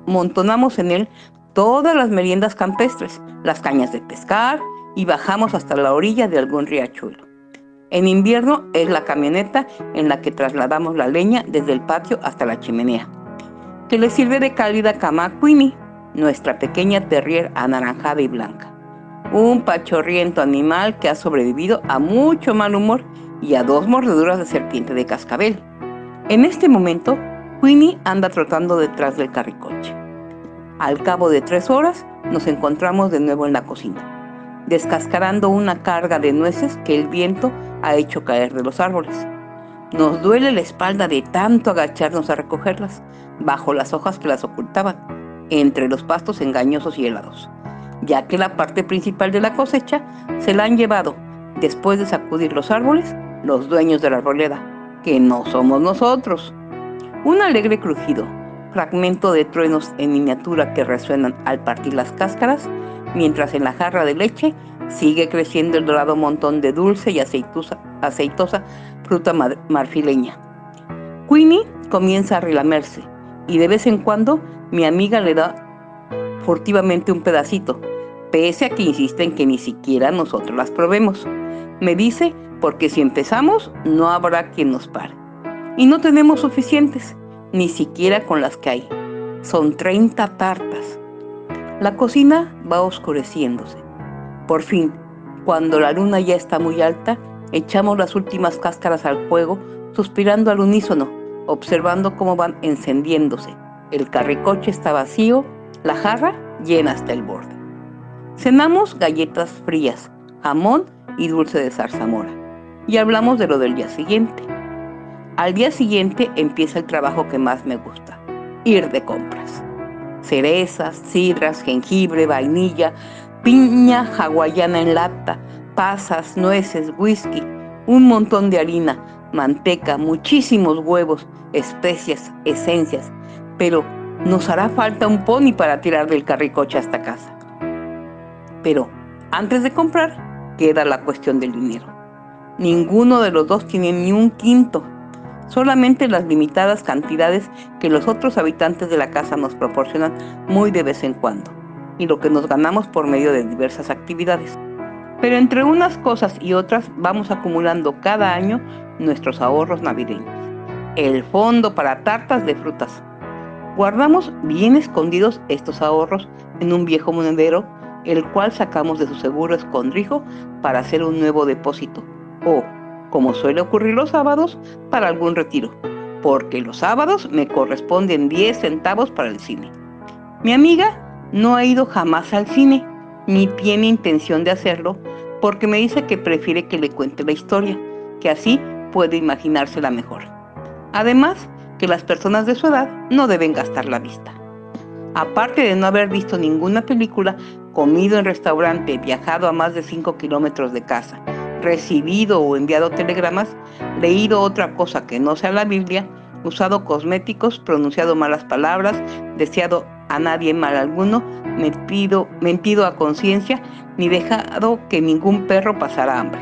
montonamos en él todas las meriendas campestres, las cañas de pescar y bajamos hasta la orilla de algún riachuelo. En invierno es la camioneta en la que trasladamos la leña desde el patio hasta la chimenea, que le sirve de cálida cama a Queenie, nuestra pequeña terrier anaranjada y blanca. Un pachorriento animal que ha sobrevivido a mucho mal humor y a dos mordeduras de serpiente de cascabel. En este momento, Queenie anda trotando detrás del carricoche. Al cabo de tres horas nos encontramos de nuevo en la cocina, descascarando una carga de nueces que el viento ha hecho caer de los árboles. Nos duele la espalda de tanto agacharnos a recogerlas, bajo las hojas que las ocultaban, entre los pastos engañosos y helados, ya que la parte principal de la cosecha se la han llevado, después de sacudir los árboles, los dueños de la arboleda, que no somos nosotros. Un alegre crujido, fragmento de truenos en miniatura que resuenan al partir las cáscaras, mientras en la jarra de leche sigue creciendo el dorado montón de dulce y aceitosa, fruta marfileña. Queenie comienza a relamerse y de vez en cuando mi amiga le da furtivamente un pedacito, pese a que insiste en que ni siquiera nosotros las probemos. Me dice porque si empezamos no habrá quien nos pare. Y no tenemos suficientes, ni siquiera con las que hay. Son 30 tartas. La cocina va oscureciéndose. Por fin, cuando la luna ya está muy alta, echamos las últimas cáscaras al fuego, suspirando al unísono, observando cómo van encendiéndose. El carricoche está vacío, la jarra llena hasta el borde. Cenamos galletas frías, jamón y dulce de zarzamora. Y hablamos de lo del día siguiente. Al día siguiente empieza el trabajo que más me gusta, ir de compras. Cerezas, sidras, jengibre, vainilla, piña hawaiana en lata, pasas, nueces, whisky, un montón de harina, manteca, muchísimos huevos, especias, esencias, pero nos hará falta un pony para tirar del carricoche hasta casa. Pero antes de comprar, queda la cuestión del dinero. Ninguno de los dos tiene ni un quinto, solamente las limitadas cantidades que los otros habitantes de la casa nos proporcionan muy de vez en cuando, y lo que nos ganamos por medio de diversas actividades. Pero entre unas cosas y otras vamos acumulando cada año nuestros ahorros navideños. El fondo para tartas de frutas. Guardamos bien escondidos estos ahorros en un viejo monedero, el cual sacamos de su seguro escondrijo para hacer un nuevo depósito. O, como suele ocurrir los sábados, para algún retiro, porque los sábados me corresponden 10 centavos para el cine. Mi amiga no ha ido jamás al cine, ni tiene intención de hacerlo, porque me dice que prefiere que le cuente la historia, que así puede imaginársela mejor. Además, que las personas de su edad no deben gastar la vista. Aparte de no haber visto ninguna película, comido en restaurante, viajado a más de 5 kilómetros de casa, recibido o enviado telegramas, leído otra cosa que no sea la Biblia, usado cosméticos, pronunciado malas palabras, deseado a nadie mal alguno, mentido, mentido a conciencia, ni dejado que ningún perro pasara hambre.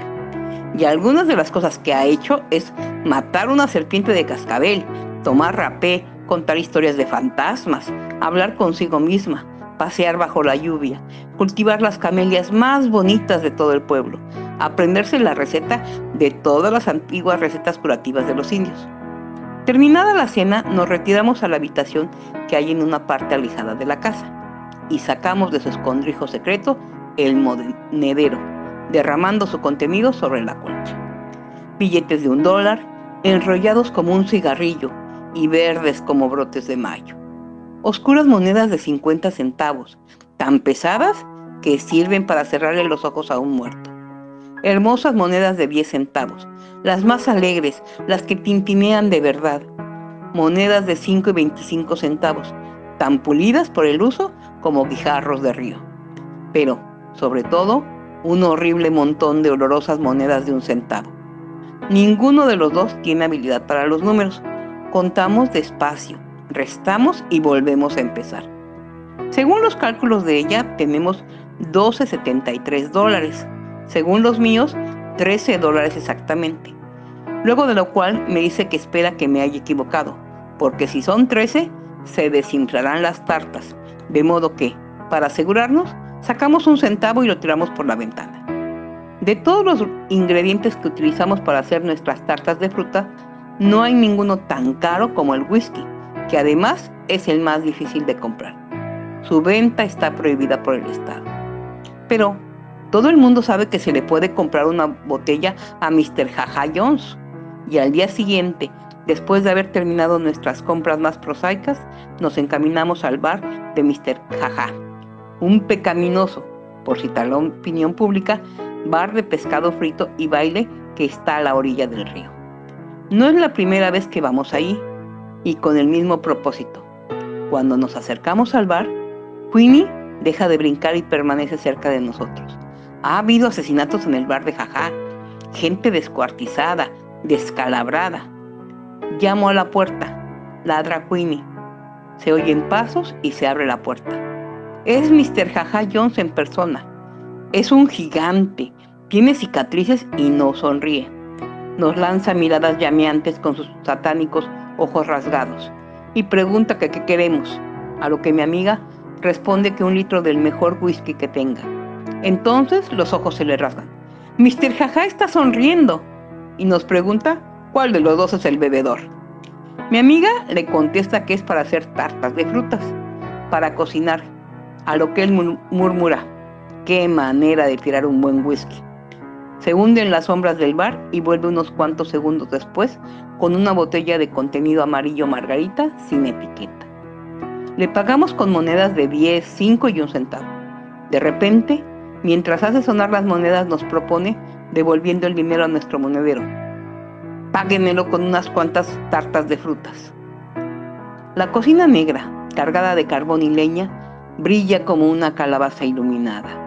Y algunas de las cosas que ha hecho es matar una serpiente de cascabel, tomar rapé, contar historias de fantasmas, hablar consigo misma, pasear bajo la lluvia, cultivar las camelias más bonitas de todo el pueblo, aprenderse la receta de todas las antiguas recetas curativas de los indios. Terminada la cena, nos retiramos a la habitación que hay en una parte alejada de la casa y sacamos de su escondrijo secreto el monedero, derramando su contenido sobre la colcha. Billetes de un dólar, enrollados como un cigarrillo y verdes como brotes de mayo. Oscuras monedas de 50 centavos, tan pesadas que sirven para cerrarle los ojos a un muerto. Hermosas monedas de 10 centavos, las más alegres, las que tintinean de verdad. Monedas de 5 y 25 centavos, tan pulidas por el uso como guijarros de río. Pero, sobre todo, un horrible montón de olorosas monedas de un centavo. Ninguno de los dos tiene habilidad para los números. Contamos despacio, restamos y volvemos a empezar. Según los cálculos de ella, tenemos 12.73 dólares. Según los míos, 13 dólares exactamente. Luego de lo cual me dice que espera que me haya equivocado, porque si son 13, se desinflarán las tartas, de modo que, para asegurarnos, sacamos un centavo y lo tiramos por la ventana. De todos los ingredientes que utilizamos para hacer nuestras tartas de fruta, no hay ninguno tan caro como el whisky, que además es el más difícil de comprar. Su venta está prohibida por el Estado. Pero todo el mundo sabe que se le puede comprar una botella a Mr. Jaja Jones. Y al día siguiente, después de haber terminado nuestras compras más prosaicas, nos encaminamos al bar de Mr. Jaja, un pecaminoso, por citar la opinión pública, bar de pescado frito y baile que está a la orilla del río. No es la primera vez que vamos ahí, y con el mismo propósito. Cuando nos acercamos al bar, Queenie deja de brincar y permanece cerca de nosotros. Ha habido asesinatos en el bar de Jajá, gente descuartizada, descalabrada. Llamo a la puerta, ladra Queenie. Se oyen pasos y se abre la puerta. Es Mr. Jaja Jones en persona. Es un gigante, tiene cicatrices y no sonríe. Nos lanza miradas llameantes con sus satánicos ojos rasgados y pregunta que qué queremos, a lo que mi amiga responde que un litro del mejor whisky que tenga. Entonces los ojos se le rasgan. Mr. Jaja está sonriendo y nos pregunta cuál de los dos es el bebedor. Mi amiga le contesta que es para hacer tartas de frutas, para cocinar, a lo que él murmura, qué manera de tirar un buen whisky. Se hunde en las sombras del bar y vuelve unos cuantos segundos después con una botella de contenido amarillo margarita sin etiqueta. Le pagamos con monedas de 10, 5 y un centavo. De repente, mientras hace sonar las monedas, nos propone devolviendo el dinero a nuestro monedero. Páguenmelo con unas cuantas tartas de frutas. La cocina negra, cargada de carbón y leña, brilla como una calabaza iluminada.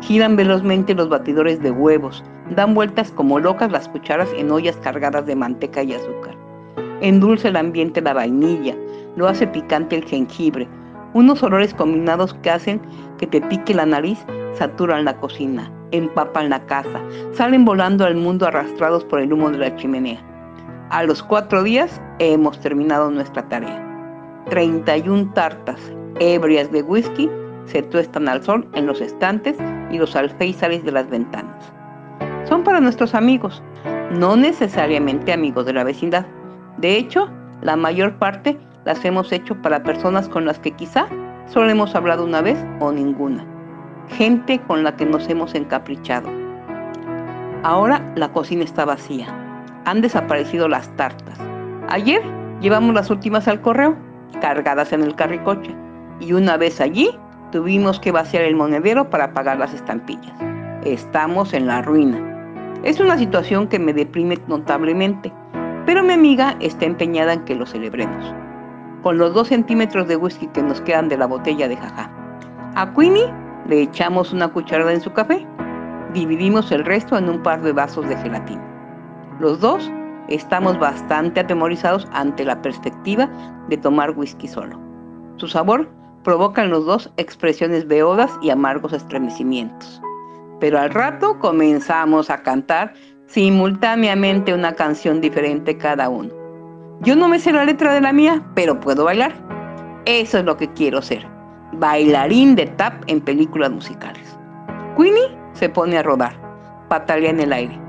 Giran velozmente los batidores de huevos, dan vueltas como locas las cucharas en ollas cargadas de manteca y azúcar. Endulce el ambiente la vainilla, lo hace picante el jengibre, unos olores combinados que hacen que te pique la nariz saturan la cocina, empapan la casa, salen volando al mundo arrastrados por el humo de la chimenea. A los cuatro días hemos terminado nuestra tarea. 31 tartas ebrias de whisky se tuestan al sol en los estantes y los alféizares de las ventanas. Son para nuestros amigos, no necesariamente amigos de la vecindad. De hecho, la mayor parte las hemos hecho para personas con las que quizá solo hemos hablado una vez o ninguna. Gente con la que nos hemos encaprichado. Ahora la cocina está vacía. Han desaparecido las tartas. Ayer llevamos las últimas al correo, cargadas en el carricoche. Y una vez allí, Tuvimos que vaciar el monedero para pagar las estampillas. Estamos en la ruina. Es una situación que me deprime notablemente, pero mi amiga está empeñada en que lo celebremos. Con los dos centímetros de whisky que nos quedan de la botella de jaja. A Queenie le echamos una cucharada en su café. Dividimos el resto en un par de vasos de gelatina. Los dos estamos bastante atemorizados ante la perspectiva de tomar whisky solo. Su sabor provocan los dos expresiones beodas y amargos estremecimientos. Pero al rato comenzamos a cantar simultáneamente una canción diferente cada uno. Yo no me sé la letra de la mía, pero puedo bailar. Eso es lo que quiero ser. Bailarín de tap en películas musicales. Queenie se pone a rodar, patalea en el aire.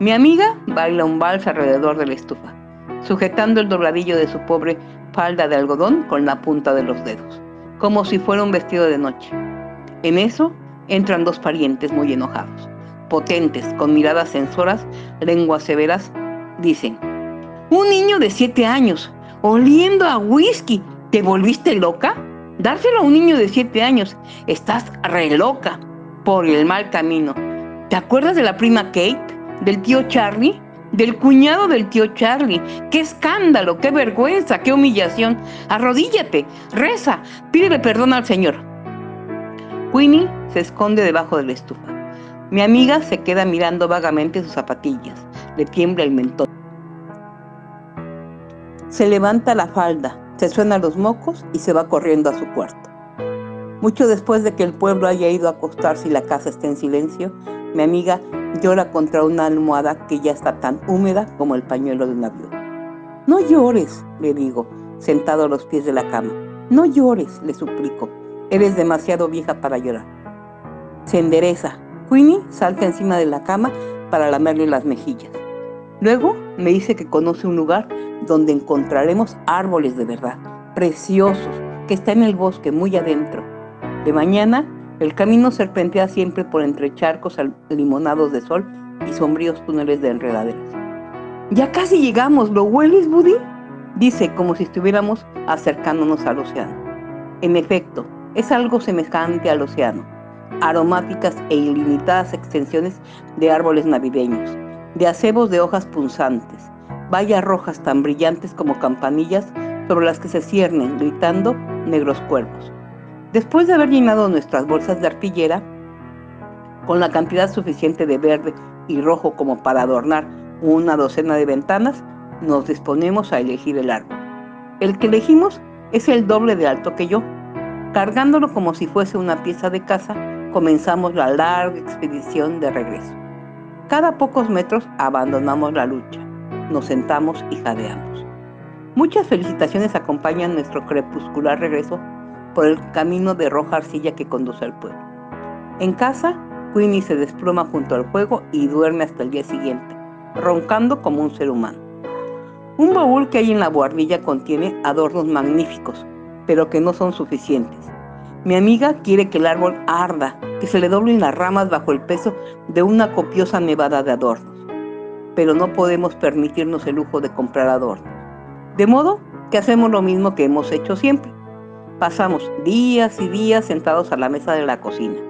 Mi amiga baila un vals alrededor de la estufa, sujetando el dobladillo de su pobre falda de algodón con la punta de los dedos como si fuera un vestido de noche. En eso entran dos parientes muy enojados, potentes, con miradas censoras, lenguas severas, dicen, un niño de siete años, oliendo a whisky, ¿te volviste loca? Dárselo a un niño de siete años, estás re loca, por el mal camino. ¿Te acuerdas de la prima Kate? ¿Del tío Charlie? Del cuñado del tío Charlie. ¡Qué escándalo! ¡Qué vergüenza! ¡Qué humillación! Arrodíllate, reza, pídele perdón al Señor. Queenie se esconde debajo de la estufa. Mi amiga se queda mirando vagamente sus zapatillas. Le tiembla el mentón. Se levanta la falda, se suena los mocos y se va corriendo a su cuarto. Mucho después de que el pueblo haya ido a acostarse y la casa esté en silencio, mi amiga llora contra una almohada que ya está tan húmeda como el pañuelo de un avión. No llores, le digo, sentado a los pies de la cama. No llores, le suplico. Eres demasiado vieja para llorar. Se endereza. Queenie salta encima de la cama para lamerle las mejillas. Luego me dice que conoce un lugar donde encontraremos árboles de verdad, preciosos, que está en el bosque muy adentro. De mañana el camino serpentea siempre por entre charcos limonados de sol y sombríos túneles de enredaderas. Ya casi llegamos, ¿lo hueles, Buddy? Dice como si estuviéramos acercándonos al océano. En efecto, es algo semejante al océano. Aromáticas e ilimitadas extensiones de árboles navideños, de acebos de hojas punzantes, vallas rojas tan brillantes como campanillas sobre las que se ciernen, gritando, negros cuervos. Después de haber llenado nuestras bolsas de artillera con la cantidad suficiente de verde y rojo como para adornar una docena de ventanas, nos disponemos a elegir el árbol. El que elegimos es el doble de alto que yo. Cargándolo como si fuese una pieza de casa, comenzamos la larga expedición de regreso. Cada pocos metros abandonamos la lucha, nos sentamos y jadeamos. Muchas felicitaciones acompañan nuestro crepuscular regreso por el camino de roja arcilla que conduce al pueblo. En casa, Queenie se desploma junto al fuego y duerme hasta el día siguiente, roncando como un ser humano. Un baúl que hay en la buhardilla contiene adornos magníficos, pero que no son suficientes. Mi amiga quiere que el árbol arda, que se le doblen las ramas bajo el peso de una copiosa nevada de adornos. Pero no podemos permitirnos el lujo de comprar adornos. De modo que hacemos lo mismo que hemos hecho siempre. Pasamos días y días sentados a la mesa de la cocina,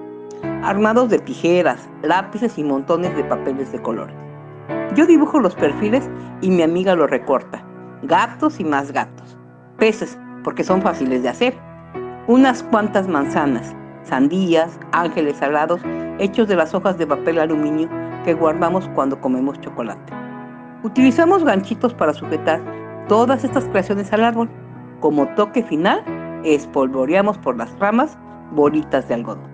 armados de tijeras, lápices y montones de papeles de colores. Yo dibujo los perfiles y mi amiga los recorta. Gatos y más gatos. Peces, porque son fáciles de hacer. Unas cuantas manzanas, sandías, ángeles salados, hechos de las hojas de papel aluminio que guardamos cuando comemos chocolate. Utilizamos ganchitos para sujetar todas estas creaciones al árbol. Como toque final, espolvoreamos por las ramas bolitas de algodón.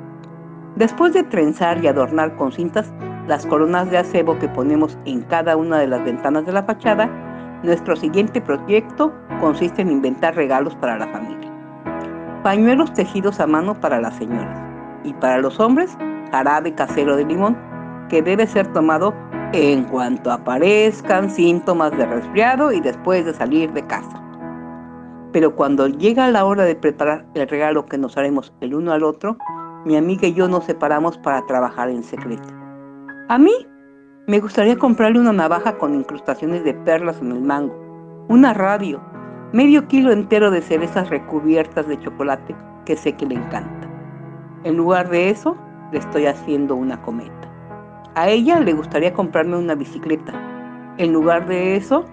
Después de trenzar y adornar con cintas las coronas de acebo que ponemos en cada una de las ventanas de la fachada, nuestro siguiente proyecto consiste en inventar regalos para la familia. Pañuelos tejidos a mano para las señoras y para los hombres, jarabe casero de limón, que debe ser tomado en cuanto aparezcan síntomas de resfriado y después de salir de casa. Pero cuando llega la hora de preparar el regalo que nos haremos el uno al otro, mi amiga y yo nos separamos para trabajar en secreto. A mí me gustaría comprarle una navaja con incrustaciones de perlas en el mango, una radio, medio kilo entero de cerezas recubiertas de chocolate que sé que le encanta. En lugar de eso, le estoy haciendo una cometa. A ella le gustaría comprarme una bicicleta. En lugar de eso,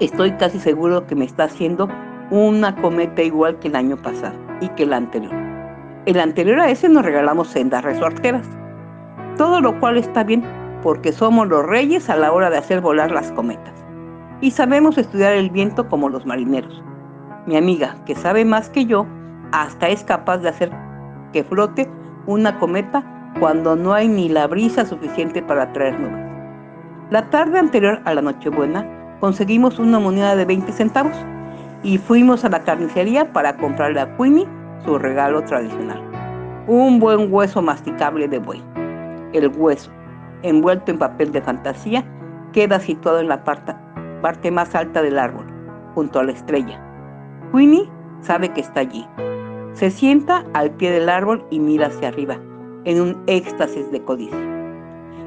estoy casi seguro que me está haciendo una cometa igual que el año pasado y que el anterior. El anterior a ese nos regalamos sendas resorteras todo lo cual está bien porque somos los reyes a la hora de hacer volar las cometas. Y sabemos estudiar el viento como los marineros. Mi amiga, que sabe más que yo, hasta es capaz de hacer que flote una cometa cuando no hay ni la brisa suficiente para traer nubes. La tarde anterior a la Nochebuena conseguimos una moneda de 20 centavos y fuimos a la carnicería para comprarle a Queenie su regalo tradicional, un buen hueso masticable de buey el hueso, envuelto en papel de fantasía, queda situado en la parte, más alta del árbol, junto a la estrella. Queenie sabe que está allí. Se sienta al pie del árbol y mira hacia arriba, en un éxtasis de codicia.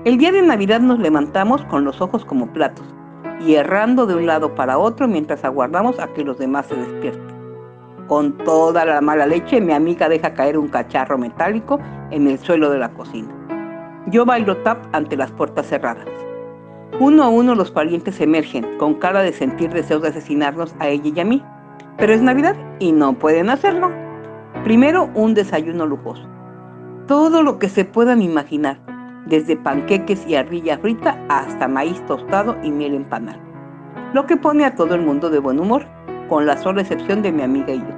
El día de Navidad nos levantamos con los ojos como platos y errando de un lado para otro mientras aguardamos a que los demás se despierten. Con toda la mala leche, mi amiga deja caer un cacharro metálico en el suelo de la cocina. Yo bailo tap ante las puertas cerradas. Uno a uno los parientes emergen, con cara de sentir deseos de asesinarnos a ella y a mí. Pero es Navidad y no pueden hacerlo. Primero, un desayuno lujoso. Todo lo que se puedan imaginar, desde panqueques y ardilla frita hasta maíz tostado y miel empanada. Lo que pone a todo el mundo de buen humor, con la sola excepción de mi amiga y yo.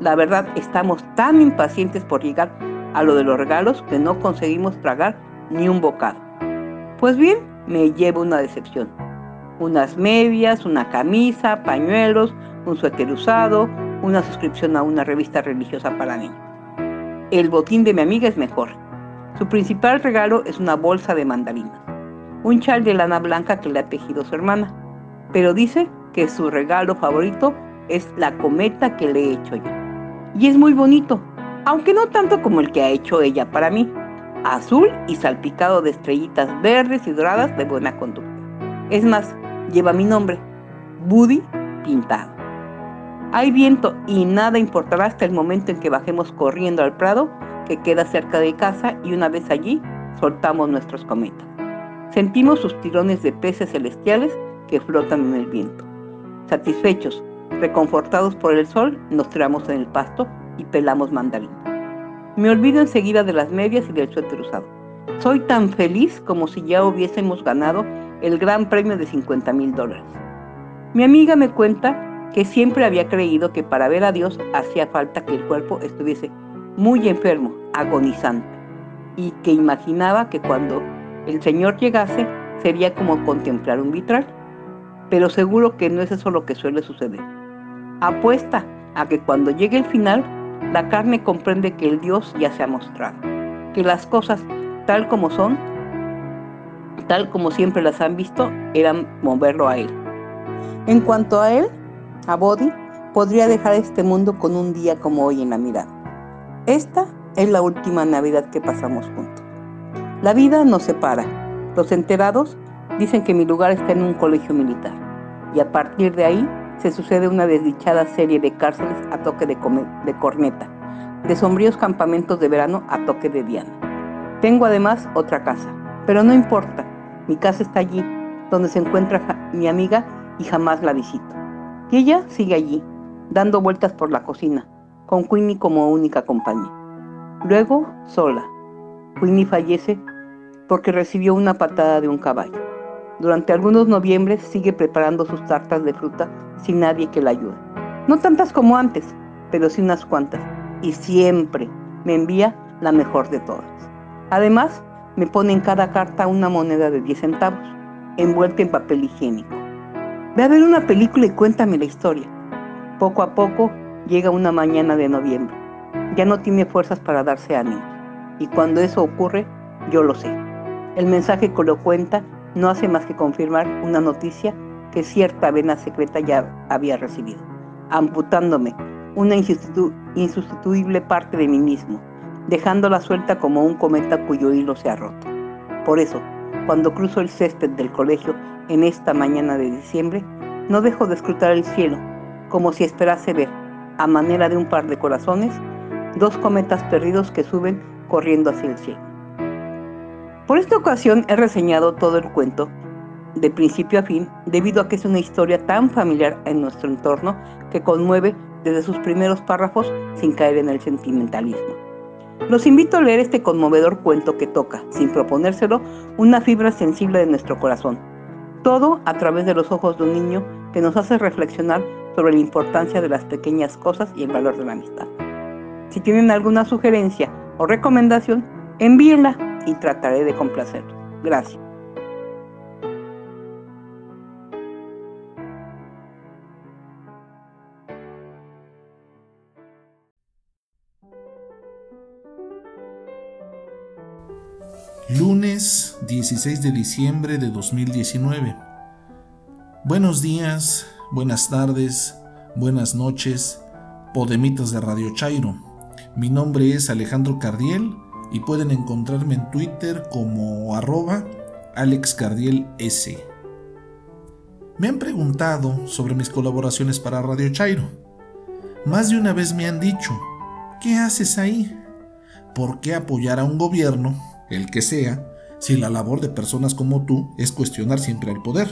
La verdad, estamos tan impacientes por llegar a lo de los regalos que no conseguimos tragar ni un bocado. Pues bien, me llevo una decepción. Unas medias, una camisa, pañuelos, un suéter usado, una suscripción a una revista religiosa para niños. El botín de mi amiga es mejor. Su principal regalo es una bolsa de mandarinas, un chal de lana blanca que le ha tejido su hermana, pero dice que su regalo favorito es la cometa que le he hecho yo. Y es muy bonito, aunque no tanto como el que ha hecho ella para mí azul y salpicado de estrellitas verdes y doradas de buena conducta. Es más, lleva mi nombre, Buddy pintado. Hay viento y nada importará hasta el momento en que bajemos corriendo al prado que queda cerca de casa y una vez allí soltamos nuestros cometas. Sentimos sus tirones de peces celestiales que flotan en el viento. Satisfechos, reconfortados por el sol, nos tiramos en el pasto y pelamos mandarinas. Me olvido enseguida de las medias y del suéter usado. Soy tan feliz como si ya hubiésemos ganado el gran premio de 50 mil dólares. Mi amiga me cuenta que siempre había creído que para ver a Dios hacía falta que el cuerpo estuviese muy enfermo, agonizante, y que imaginaba que cuando el Señor llegase sería como contemplar un vitral. Pero seguro que no es eso lo que suele suceder. Apuesta a que cuando llegue el final, la carne comprende que el Dios ya se ha mostrado, que las cosas tal como son, tal como siempre las han visto, eran moverlo a Él. En cuanto a Él, a Bodhi, podría dejar este mundo con un día como hoy en la mirada. Esta es la última Navidad que pasamos juntos. La vida nos separa. Los enterados dicen que mi lugar está en un colegio militar. Y a partir de ahí se sucede una desdichada serie de cárceles a toque de, corneta, de sombríos campamentos de verano a toque de diana. Tengo además otra casa, pero no importa, mi casa está allí, donde se encuentra mi amiga y jamás la visito. Y ella sigue allí, dando vueltas por la cocina, con Queenie como única compañía. Luego, sola. Queenie fallece porque recibió una patada de un caballo. Durante algunos noviembres sigue preparando sus tartas de fruta sin nadie que la ayude. No tantas como antes, pero sí unas cuantas. Y siempre me envía la mejor de todas. Además, me pone en cada carta una moneda de 10 centavos, envuelta en papel higiénico. Ve a ver una película y cuéntame la historia. Poco a poco llega una mañana de noviembre. Ya no tiene fuerzas para darse ánimo. Y cuando eso ocurre, yo lo sé. El mensaje que lo cuenta no hace más que confirmar una noticia que cierta vena secreta ya había recibido, amputándome una insustituible parte de mí mismo, dejándola suelta como un cometa cuyo hilo se ha roto. Por eso, cuando cruzo el césped del colegio en esta mañana de diciembre, no dejo de escrutar el cielo, como si esperase ver, a manera de un par de corazones, dos cometas perdidos que suben corriendo hacia el cielo. Por esta ocasión he reseñado todo el cuento de principio a fin debido a que es una historia tan familiar en nuestro entorno que conmueve desde sus primeros párrafos sin caer en el sentimentalismo. Los invito a leer este conmovedor cuento que toca, sin proponérselo, una fibra sensible de nuestro corazón. Todo a través de los ojos de un niño que nos hace reflexionar sobre la importancia de las pequeñas cosas y el valor de la amistad. Si tienen alguna sugerencia o recomendación, envíenla y trataré de complacerlos. Gracias. Lunes 16 de diciembre de 2019. Buenos días, buenas tardes, buenas noches, podemitas de Radio Chairo. Mi nombre es Alejandro Cardiel y pueden encontrarme en Twitter como arroba AlexCardielS. Me han preguntado sobre mis colaboraciones para Radio Chairo. Más de una vez me han dicho, ¿qué haces ahí? ¿Por qué apoyar a un gobierno, el que sea, si la labor de personas como tú es cuestionar siempre al poder,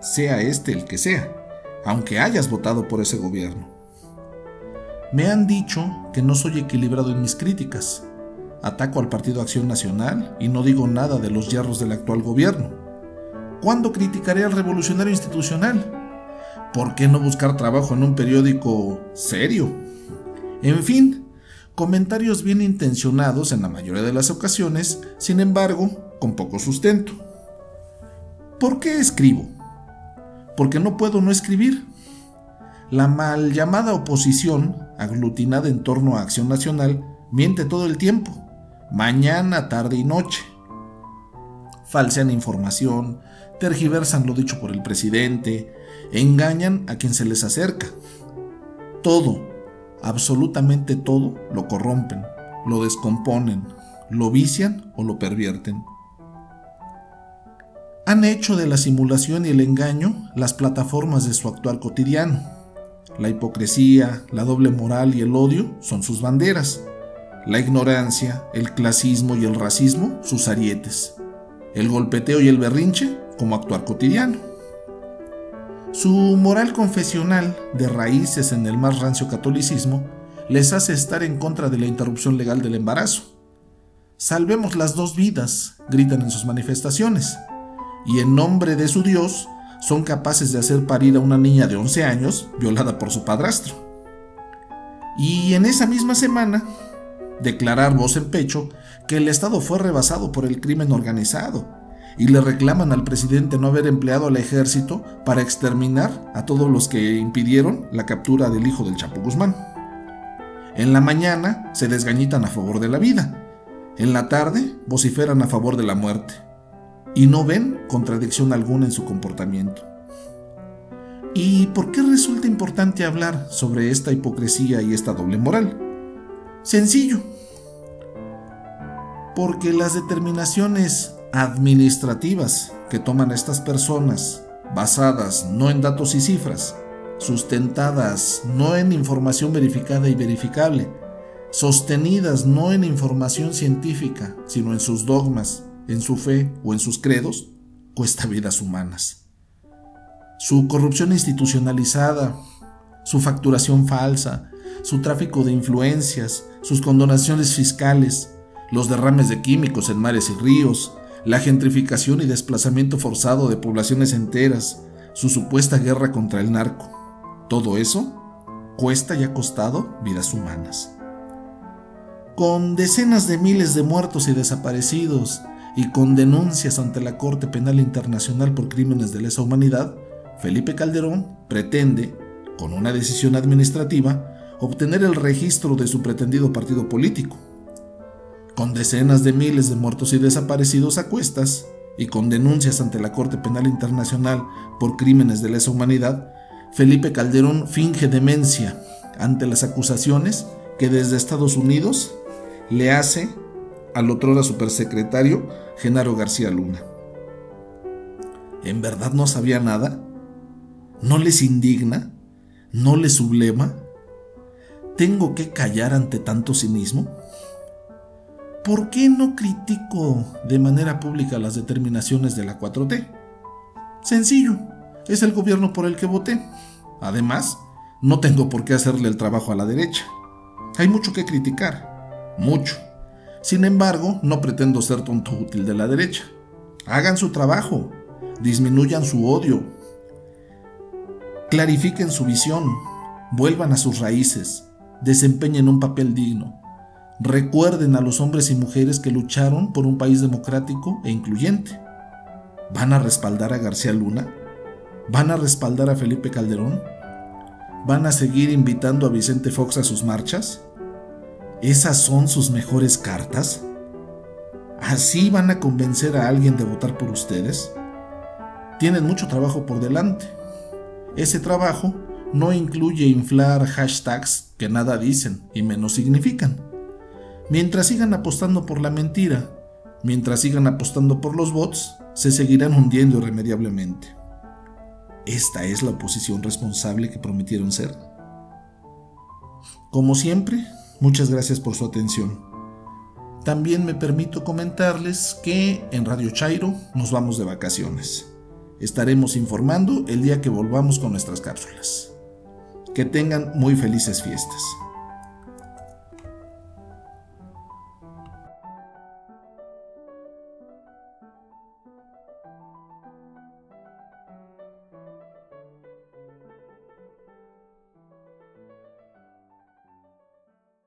sea este el que sea, aunque hayas votado por ese gobierno? Me han dicho que no soy equilibrado en mis críticas, Ataco al Partido Acción Nacional y no digo nada de los hierros del actual gobierno. ¿Cuándo criticaré al revolucionario institucional? ¿Por qué no buscar trabajo en un periódico serio? En fin, comentarios bien intencionados en la mayoría de las ocasiones, sin embargo, con poco sustento. ¿Por qué escribo? Porque no puedo no escribir. La mal llamada oposición, aglutinada en torno a Acción Nacional, miente todo el tiempo mañana, tarde y noche. Falsean información, tergiversan lo dicho por el presidente, engañan a quien se les acerca. Todo, absolutamente todo, lo corrompen, lo descomponen, lo vician o lo pervierten. Han hecho de la simulación y el engaño las plataformas de su actual cotidiano. La hipocresía, la doble moral y el odio son sus banderas la ignorancia, el clasismo y el racismo sus arietes, el golpeteo y el berrinche como actuar cotidiano. Su moral confesional, de raíces en el más rancio catolicismo, les hace estar en contra de la interrupción legal del embarazo. Salvemos las dos vidas, gritan en sus manifestaciones, y en nombre de su Dios son capaces de hacer parir a una niña de 11 años violada por su padrastro. Y en esa misma semana, declarar voz en pecho que el Estado fue rebasado por el crimen organizado y le reclaman al presidente no haber empleado al ejército para exterminar a todos los que impidieron la captura del hijo del Chapo Guzmán. En la mañana se desgañitan a favor de la vida, en la tarde vociferan a favor de la muerte y no ven contradicción alguna en su comportamiento. ¿Y por qué resulta importante hablar sobre esta hipocresía y esta doble moral? Sencillo. Porque las determinaciones administrativas que toman estas personas, basadas no en datos y cifras, sustentadas no en información verificada y verificable, sostenidas no en información científica, sino en sus dogmas, en su fe o en sus credos, cuesta vidas humanas. Su corrupción institucionalizada, su facturación falsa, su tráfico de influencias, sus condonaciones fiscales, los derrames de químicos en mares y ríos, la gentrificación y desplazamiento forzado de poblaciones enteras, su supuesta guerra contra el narco. Todo eso cuesta y ha costado vidas humanas. Con decenas de miles de muertos y desaparecidos y con denuncias ante la Corte Penal Internacional por crímenes de lesa humanidad, Felipe Calderón pretende, con una decisión administrativa, obtener el registro de su pretendido partido político, con decenas de miles de muertos y desaparecidos a cuestas, y con denuncias ante la Corte Penal Internacional por crímenes de lesa humanidad, Felipe Calderón finge demencia ante las acusaciones que desde Estados Unidos le hace al otrora supersecretario Genaro García Luna. ¿En verdad no sabía nada? ¿No les indigna? ¿No les sublema? ¿Tengo que callar ante tanto cinismo? ¿por qué no critico de manera pública las determinaciones de la 4T? Sencillo, es el gobierno por el que voté. Además, no tengo por qué hacerle el trabajo a la derecha. Hay mucho que criticar, mucho. Sin embargo, no pretendo ser tonto útil de la derecha. Hagan su trabajo, disminuyan su odio, clarifiquen su visión, vuelvan a sus raíces, desempeñen un papel digno Recuerden a los hombres y mujeres que lucharon por un país democrático e incluyente. ¿Van a respaldar a García Luna? ¿Van a respaldar a Felipe Calderón? ¿Van a seguir invitando a Vicente Fox a sus marchas? ¿Esas son sus mejores cartas? ¿Así van a convencer a alguien de votar por ustedes? Tienen mucho trabajo por delante. Ese trabajo no incluye inflar hashtags que nada dicen y menos significan. Mientras sigan apostando por la mentira, mientras sigan apostando por los bots, se seguirán hundiendo irremediablemente. ¿Esta es la oposición responsable que prometieron ser? Como siempre, muchas gracias por su atención. También me permito comentarles que en Radio Chairo nos vamos de vacaciones. Estaremos informando el día que volvamos con nuestras cápsulas. Que tengan muy felices fiestas.